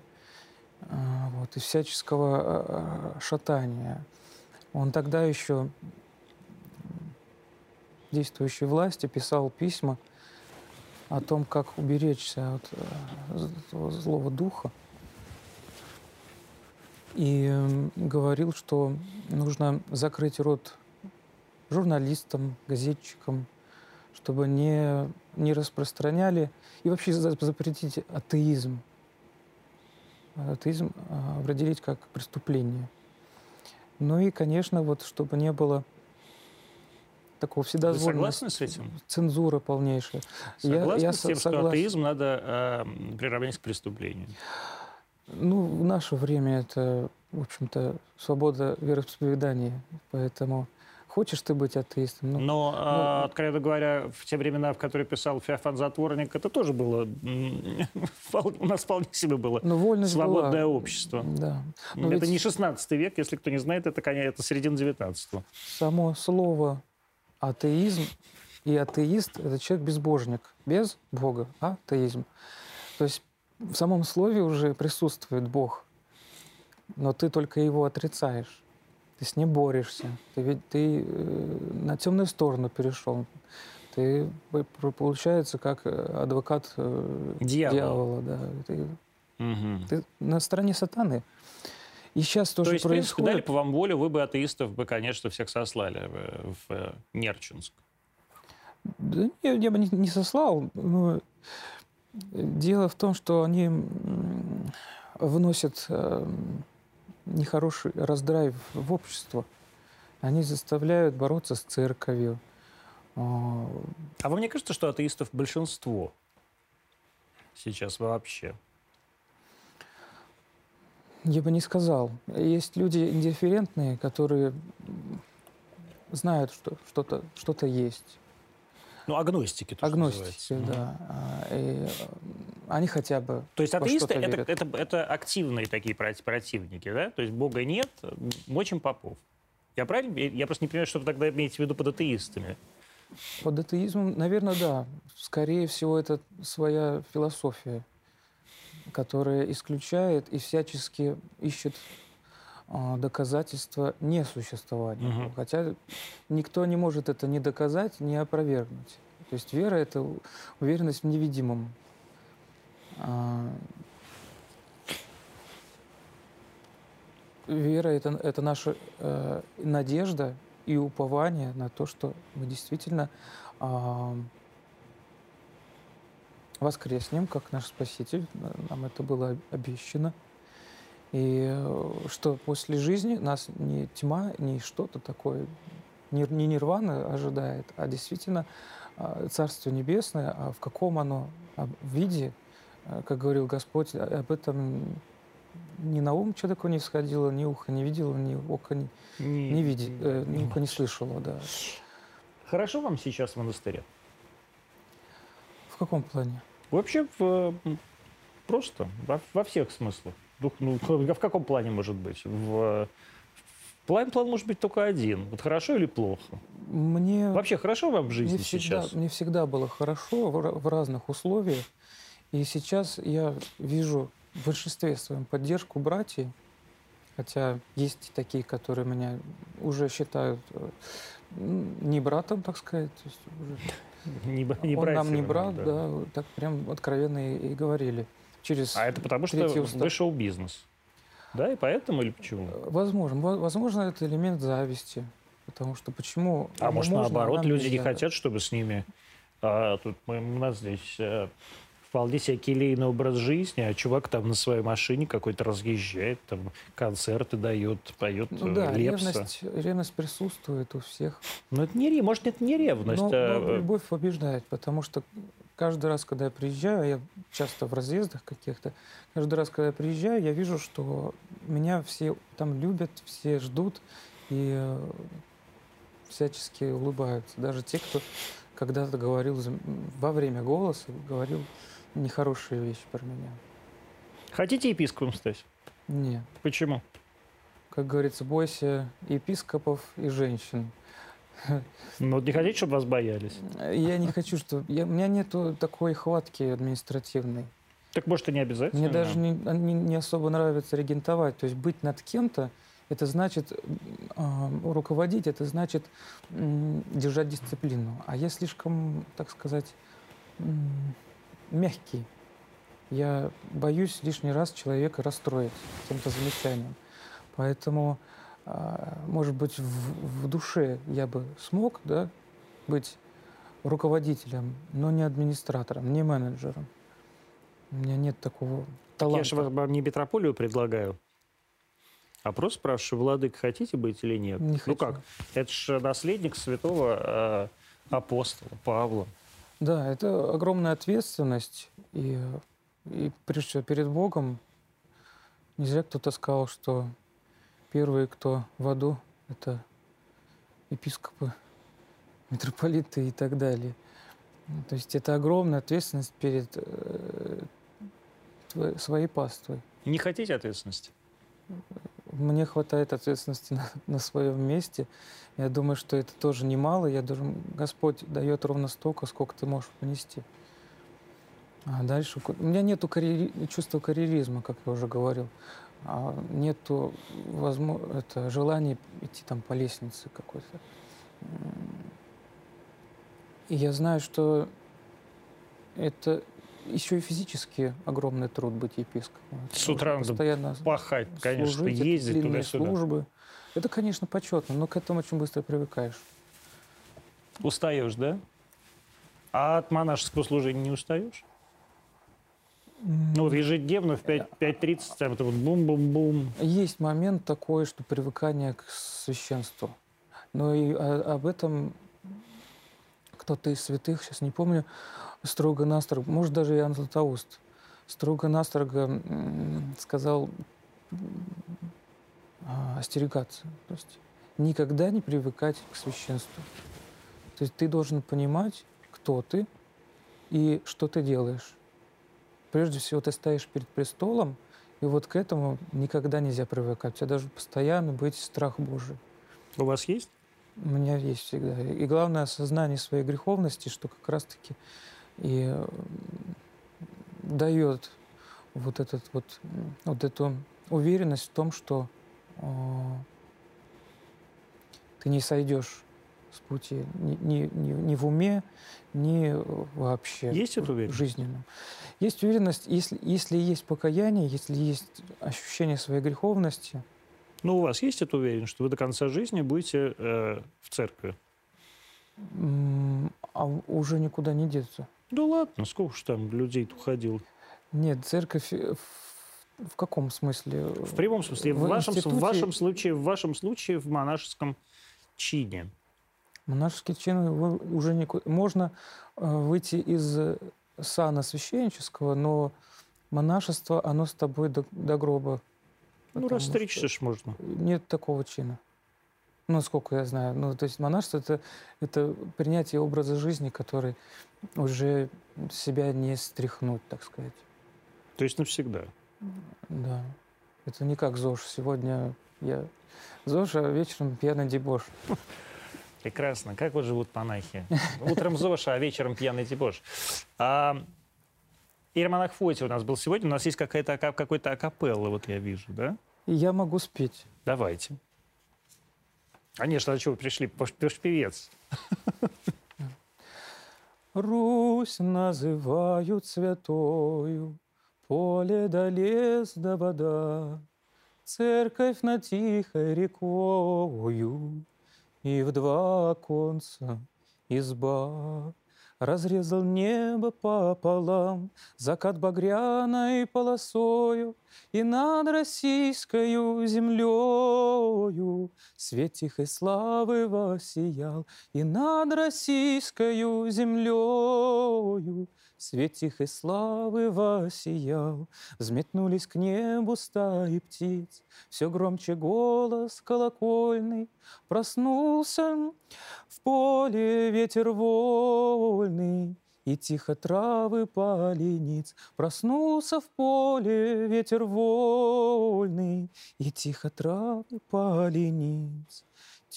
э, вот, и всяческого э, э шатания. Он тогда еще действующей власти писал письма о том, как уберечься от э, злого духа. И говорил, что нужно закрыть рот журналистам, газетчикам, чтобы не, не распространяли и вообще запретить атеизм. Атеизм э, определить как преступление – ну и, конечно, вот чтобы не было такого всегда Вы согласны с этим? Цензура полнейшая. Согласны я, я с тем, согласен. что атеизм надо э, приравнять к преступлению? Ну, в наше время это, в общем-то, свобода вероисповедания, поэтому Хочешь ты быть атеистом? Ну, Но, ну, а, откровенно говоря, в те времена, в которые писал Феофан Затворник, это тоже было... У нас вполне себе было ну, вольность свободное была. общество. Да. Но это ведь... не 16 век, если кто не знает, это, конечно, это середина 19 -го. Само слово атеизм и атеист – это человек-безбожник. Без Бога. Атеизм. То есть в самом слове уже присутствует Бог, но ты только его отрицаешь ты с ним борешься, ты, ведь, ты э, на темную сторону перешел. Ты, получается, как э, адвокат э, дьявола. дьявола да. ты, угу. ты на стороне сатаны. И сейчас тоже то есть, происходит... в принципе, дали по вам волю, вы бы атеистов бы, конечно, всех сослали в, в Нерчинск. Да я, я бы не, не сослал. Но дело в том, что они вносят нехороший раздрайв в общество. Они заставляют бороться с церковью. А вам не кажется, что атеистов большинство сейчас вообще? Я бы не сказал. Есть люди индифферентные, которые знают, что что-то что есть. Ну, агностики. Агностики, да. Угу. И они хотя бы То есть атеисты это, это, это, это активные такие противники, да? То есть Бога нет, мочим попов. Я правильно? Я просто не понимаю, что вы тогда имеете в виду под атеистами. Под атеизмом, наверное, да. Скорее всего, это своя философия, которая исключает и всячески ищет а, доказательства несуществования. Угу. Хотя никто не может это ни доказать, ни опровергнуть. То есть вера — это уверенность в невидимом. А, вера это, — это наша э, надежда и упование на то, что мы действительно э, воскреснем, как наш Спаситель. Нам это было обещано. И э, что после жизни нас не тьма, не что-то такое, не, не нирвана ожидает, а действительно а, Царство Небесное, а в каком оно виде, э, как говорил Господь, об этом ни на ум человеку не всходило, ни ухо не видело, ни око не, не, не, види, э, ни ухо не слышало. Да. Хорошо вам сейчас в монастыре? В каком плане? Вообще в, просто во, во всех смыслах. Ну, в каком плане может быть? В, План, план может быть только один. Вот хорошо или плохо? Мне... Вообще хорошо вам в жизни мне всегда, сейчас? Мне всегда было хорошо в, в разных условиях. И сейчас я вижу в большинстве своем поддержку братьев. Хотя есть такие, которые меня уже считают э, не братом, так сказать. То есть уже Не, не Он нам не брат, да. так прям откровенно и, и говорили. Через А это потому, что устав. вы шоу-бизнес. Да, и поэтому или почему? Возможно. Во- Возможно, это элемент зависти. Потому что почему... А может, можно, наоборот, нам люди не хотят, чтобы с ними... а, тут мы- у нас здесь э, вполне себе келейный образ жизни, а чувак там на своей машине какой-то разъезжает, там концерты дает, поет Ну э, да, Лепса. ревность, ревность присутствует у всех. Но это не может, это не ревность, Но, а, но э, любовь побеждает, потому что каждый раз, когда я приезжаю, я часто в разъездах каких-то, каждый раз, когда я приезжаю, я вижу, что меня все там любят, все ждут и э, всячески улыбаются. Даже те, кто когда-то говорил во время голоса, говорил нехорошие вещи про меня. хотите епископом стать? Нет. Почему? Как говорится, бойся епископов и женщин. Ну, вот не хотите, чтобы вас боялись? Я не хочу, что... Я, у меня нету такой хватки административной. Так может, и не обязательно. Мне даже не, не, не особо нравится регентовать. То есть быть над кем-то, это значит э, руководить, это значит м, держать дисциплину. А я слишком, так сказать, м, мягкий. Я боюсь лишний раз человека расстроить каким-то замечанием. Поэтому, а, может быть, в, в душе я бы смог да, быть руководителем, но не администратором, не менеджером. У меня нет такого таланта. Я же вам вам не метрополию предлагаю. А просто спрашиваю, владык, хотите быть или нет? Не ну хочу. как? Это же наследник святого э, апостола Павла. Да, это огромная ответственность. И, и прежде всего перед Богом не зря кто-то сказал, что первые, кто в аду, это епископы, митрополиты и так далее. То есть это огромная ответственность перед э, тво- своей паствой. Не хотите ответственности? Мне хватает ответственности на, на своем месте. Я думаю, что это тоже немало. Я думаю, Господь дает ровно столько, сколько ты можешь понести. А дальше... У меня нет чувства карьеризма, как я уже говорил. А нету желания идти там по лестнице какой-то. И я знаю, что это еще и физически огромный труд быть епископом. С утра постоянно Пахать, конечно, служить, ездить туда-сюда. службы. Это, конечно, почетно, но к этому очень быстро привыкаешь. Устаешь, да? А от монашеского служения не устаешь? Ну, вот ежедневно в 5 5.30 там это вот бум-бум-бум. Есть момент такой, что привыкание к священству. Но и о- об этом кто-то из святых, сейчас не помню, строго-настрого, может, даже Иоанн Златоуст, строго-настрого сказал а, остерегаться. То есть никогда не привыкать к священству. То есть ты должен понимать, кто ты и что ты делаешь. Прежде всего, ты стоишь перед престолом, и вот к этому никогда нельзя привыкать. У тебя должен постоянно быть страх Божий. У вас есть? У меня есть всегда. И главное осознание своей греховности, что как раз-таки и дает вот, этот вот, вот эту уверенность в том, что э, ты не сойдешь с пути ни, ни, ни, ни в уме, ни вообще Есть эта в уверенность? жизненном. Есть уверенность, если, если есть покаяние, если есть ощущение своей греховности, Ну, у вас есть эта уверенность, что вы до конца жизни будете э, в церкви? а уже никуда не деться. Да ладно, сколько же там людей уходило? Нет, церковь э, в, в каком смысле? В прямом смысле, в, В вашем, в институте- вашем случае, в вашем случае, в монашеском чине. Монашеский чин уже никуда... Можно э, выйти из э, сана священнического, но монашество, оно с тобой до, до гроба. Ну, Потому расстричься ж можно. Нет такого чина. Ну, насколько я знаю. Ну, то есть монашество это, это принятие образа жизни, который уже себя не стряхнуть, так сказать. То есть навсегда. Да. Это не как ЗОЖ. Сегодня я ЗОЖ, а вечером пьяный дебош. Прекрасно. Как вот живут монахи? Утром ЗОЖ, а вечером пьяный дебош. А, Иеромонах Фотий у нас был сегодня. У нас есть какая-то, ака- какой-то акапелла, вот я вижу, да? Я могу спеть. Давайте. Конечно, а вы пришли? Вы ж- вы ж певец. Русь называют святою, поле да лес да вода, Церковь над тихой рекою, и в два оконца изба. Разрезал небо пополам, закат багряной полосою, И над российскою землею свет тихой славы воссиял, И над российскою землею свет тихой славы воссиял. Взметнулись к небу стаи птиц, все громче голос колокольный, Проснулся в поле ветер вольный, и тихо травы полениц Проснулся в поле ветер вольный, И тихо травы полениц.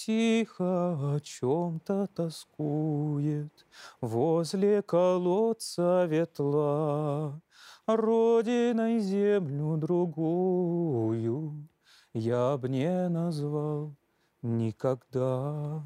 Тихо о чем-то тоскует Возле колодца ветла, Родиной землю другую Я б не назвал никогда.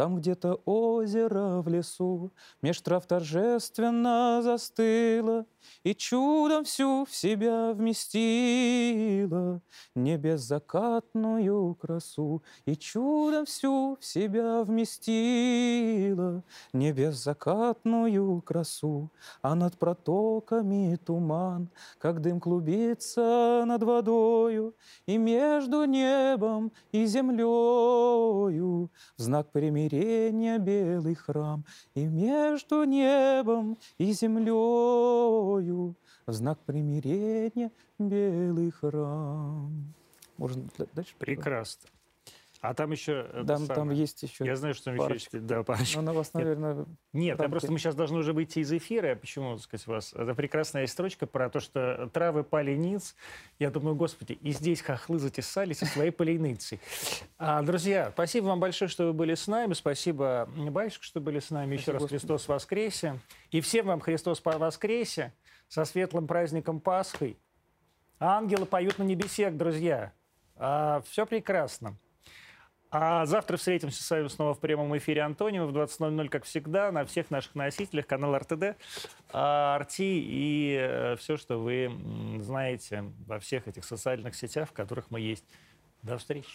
Там где-то озеро в лесу Меж трав торжественно застыло И чудом всю в себя вместила Небеззакатную красу И чудом всю в себя вместила Небеззакатную красу. А над протоками туман Как дым клубится над водою И между небом и землею В знак примирения смирения белый храм, И между небом и землею В знак примирения белый храм. Можно дальше? Прекрасно. А там еще... Там, там есть еще Я знаю, что там парочка. еще... Да, парочка. Но на вас, наверное... Нет, Нет рамки... просто мы сейчас должны уже выйти из эфира. Почему, так сказать, у вас... Это прекрасная строчка про то, что травы пали ниц. Я думаю, господи, и здесь хохлы затесались со своей поленицы. А, друзья, спасибо вам большое, что вы были с нами. Спасибо, батюшка, что были с нами. Спасибо, еще раз Христос воскресе. И всем вам Христос воскресе со светлым праздником Пасхой. Ангелы поют на небесех, друзья. А, все прекрасно. А завтра встретимся с вами снова в прямом эфире Антонио в 20.00, как всегда, на всех наших носителях, канал РТД, Арти и э, все, что вы знаете во всех этих социальных сетях, в которых мы есть. До встречи.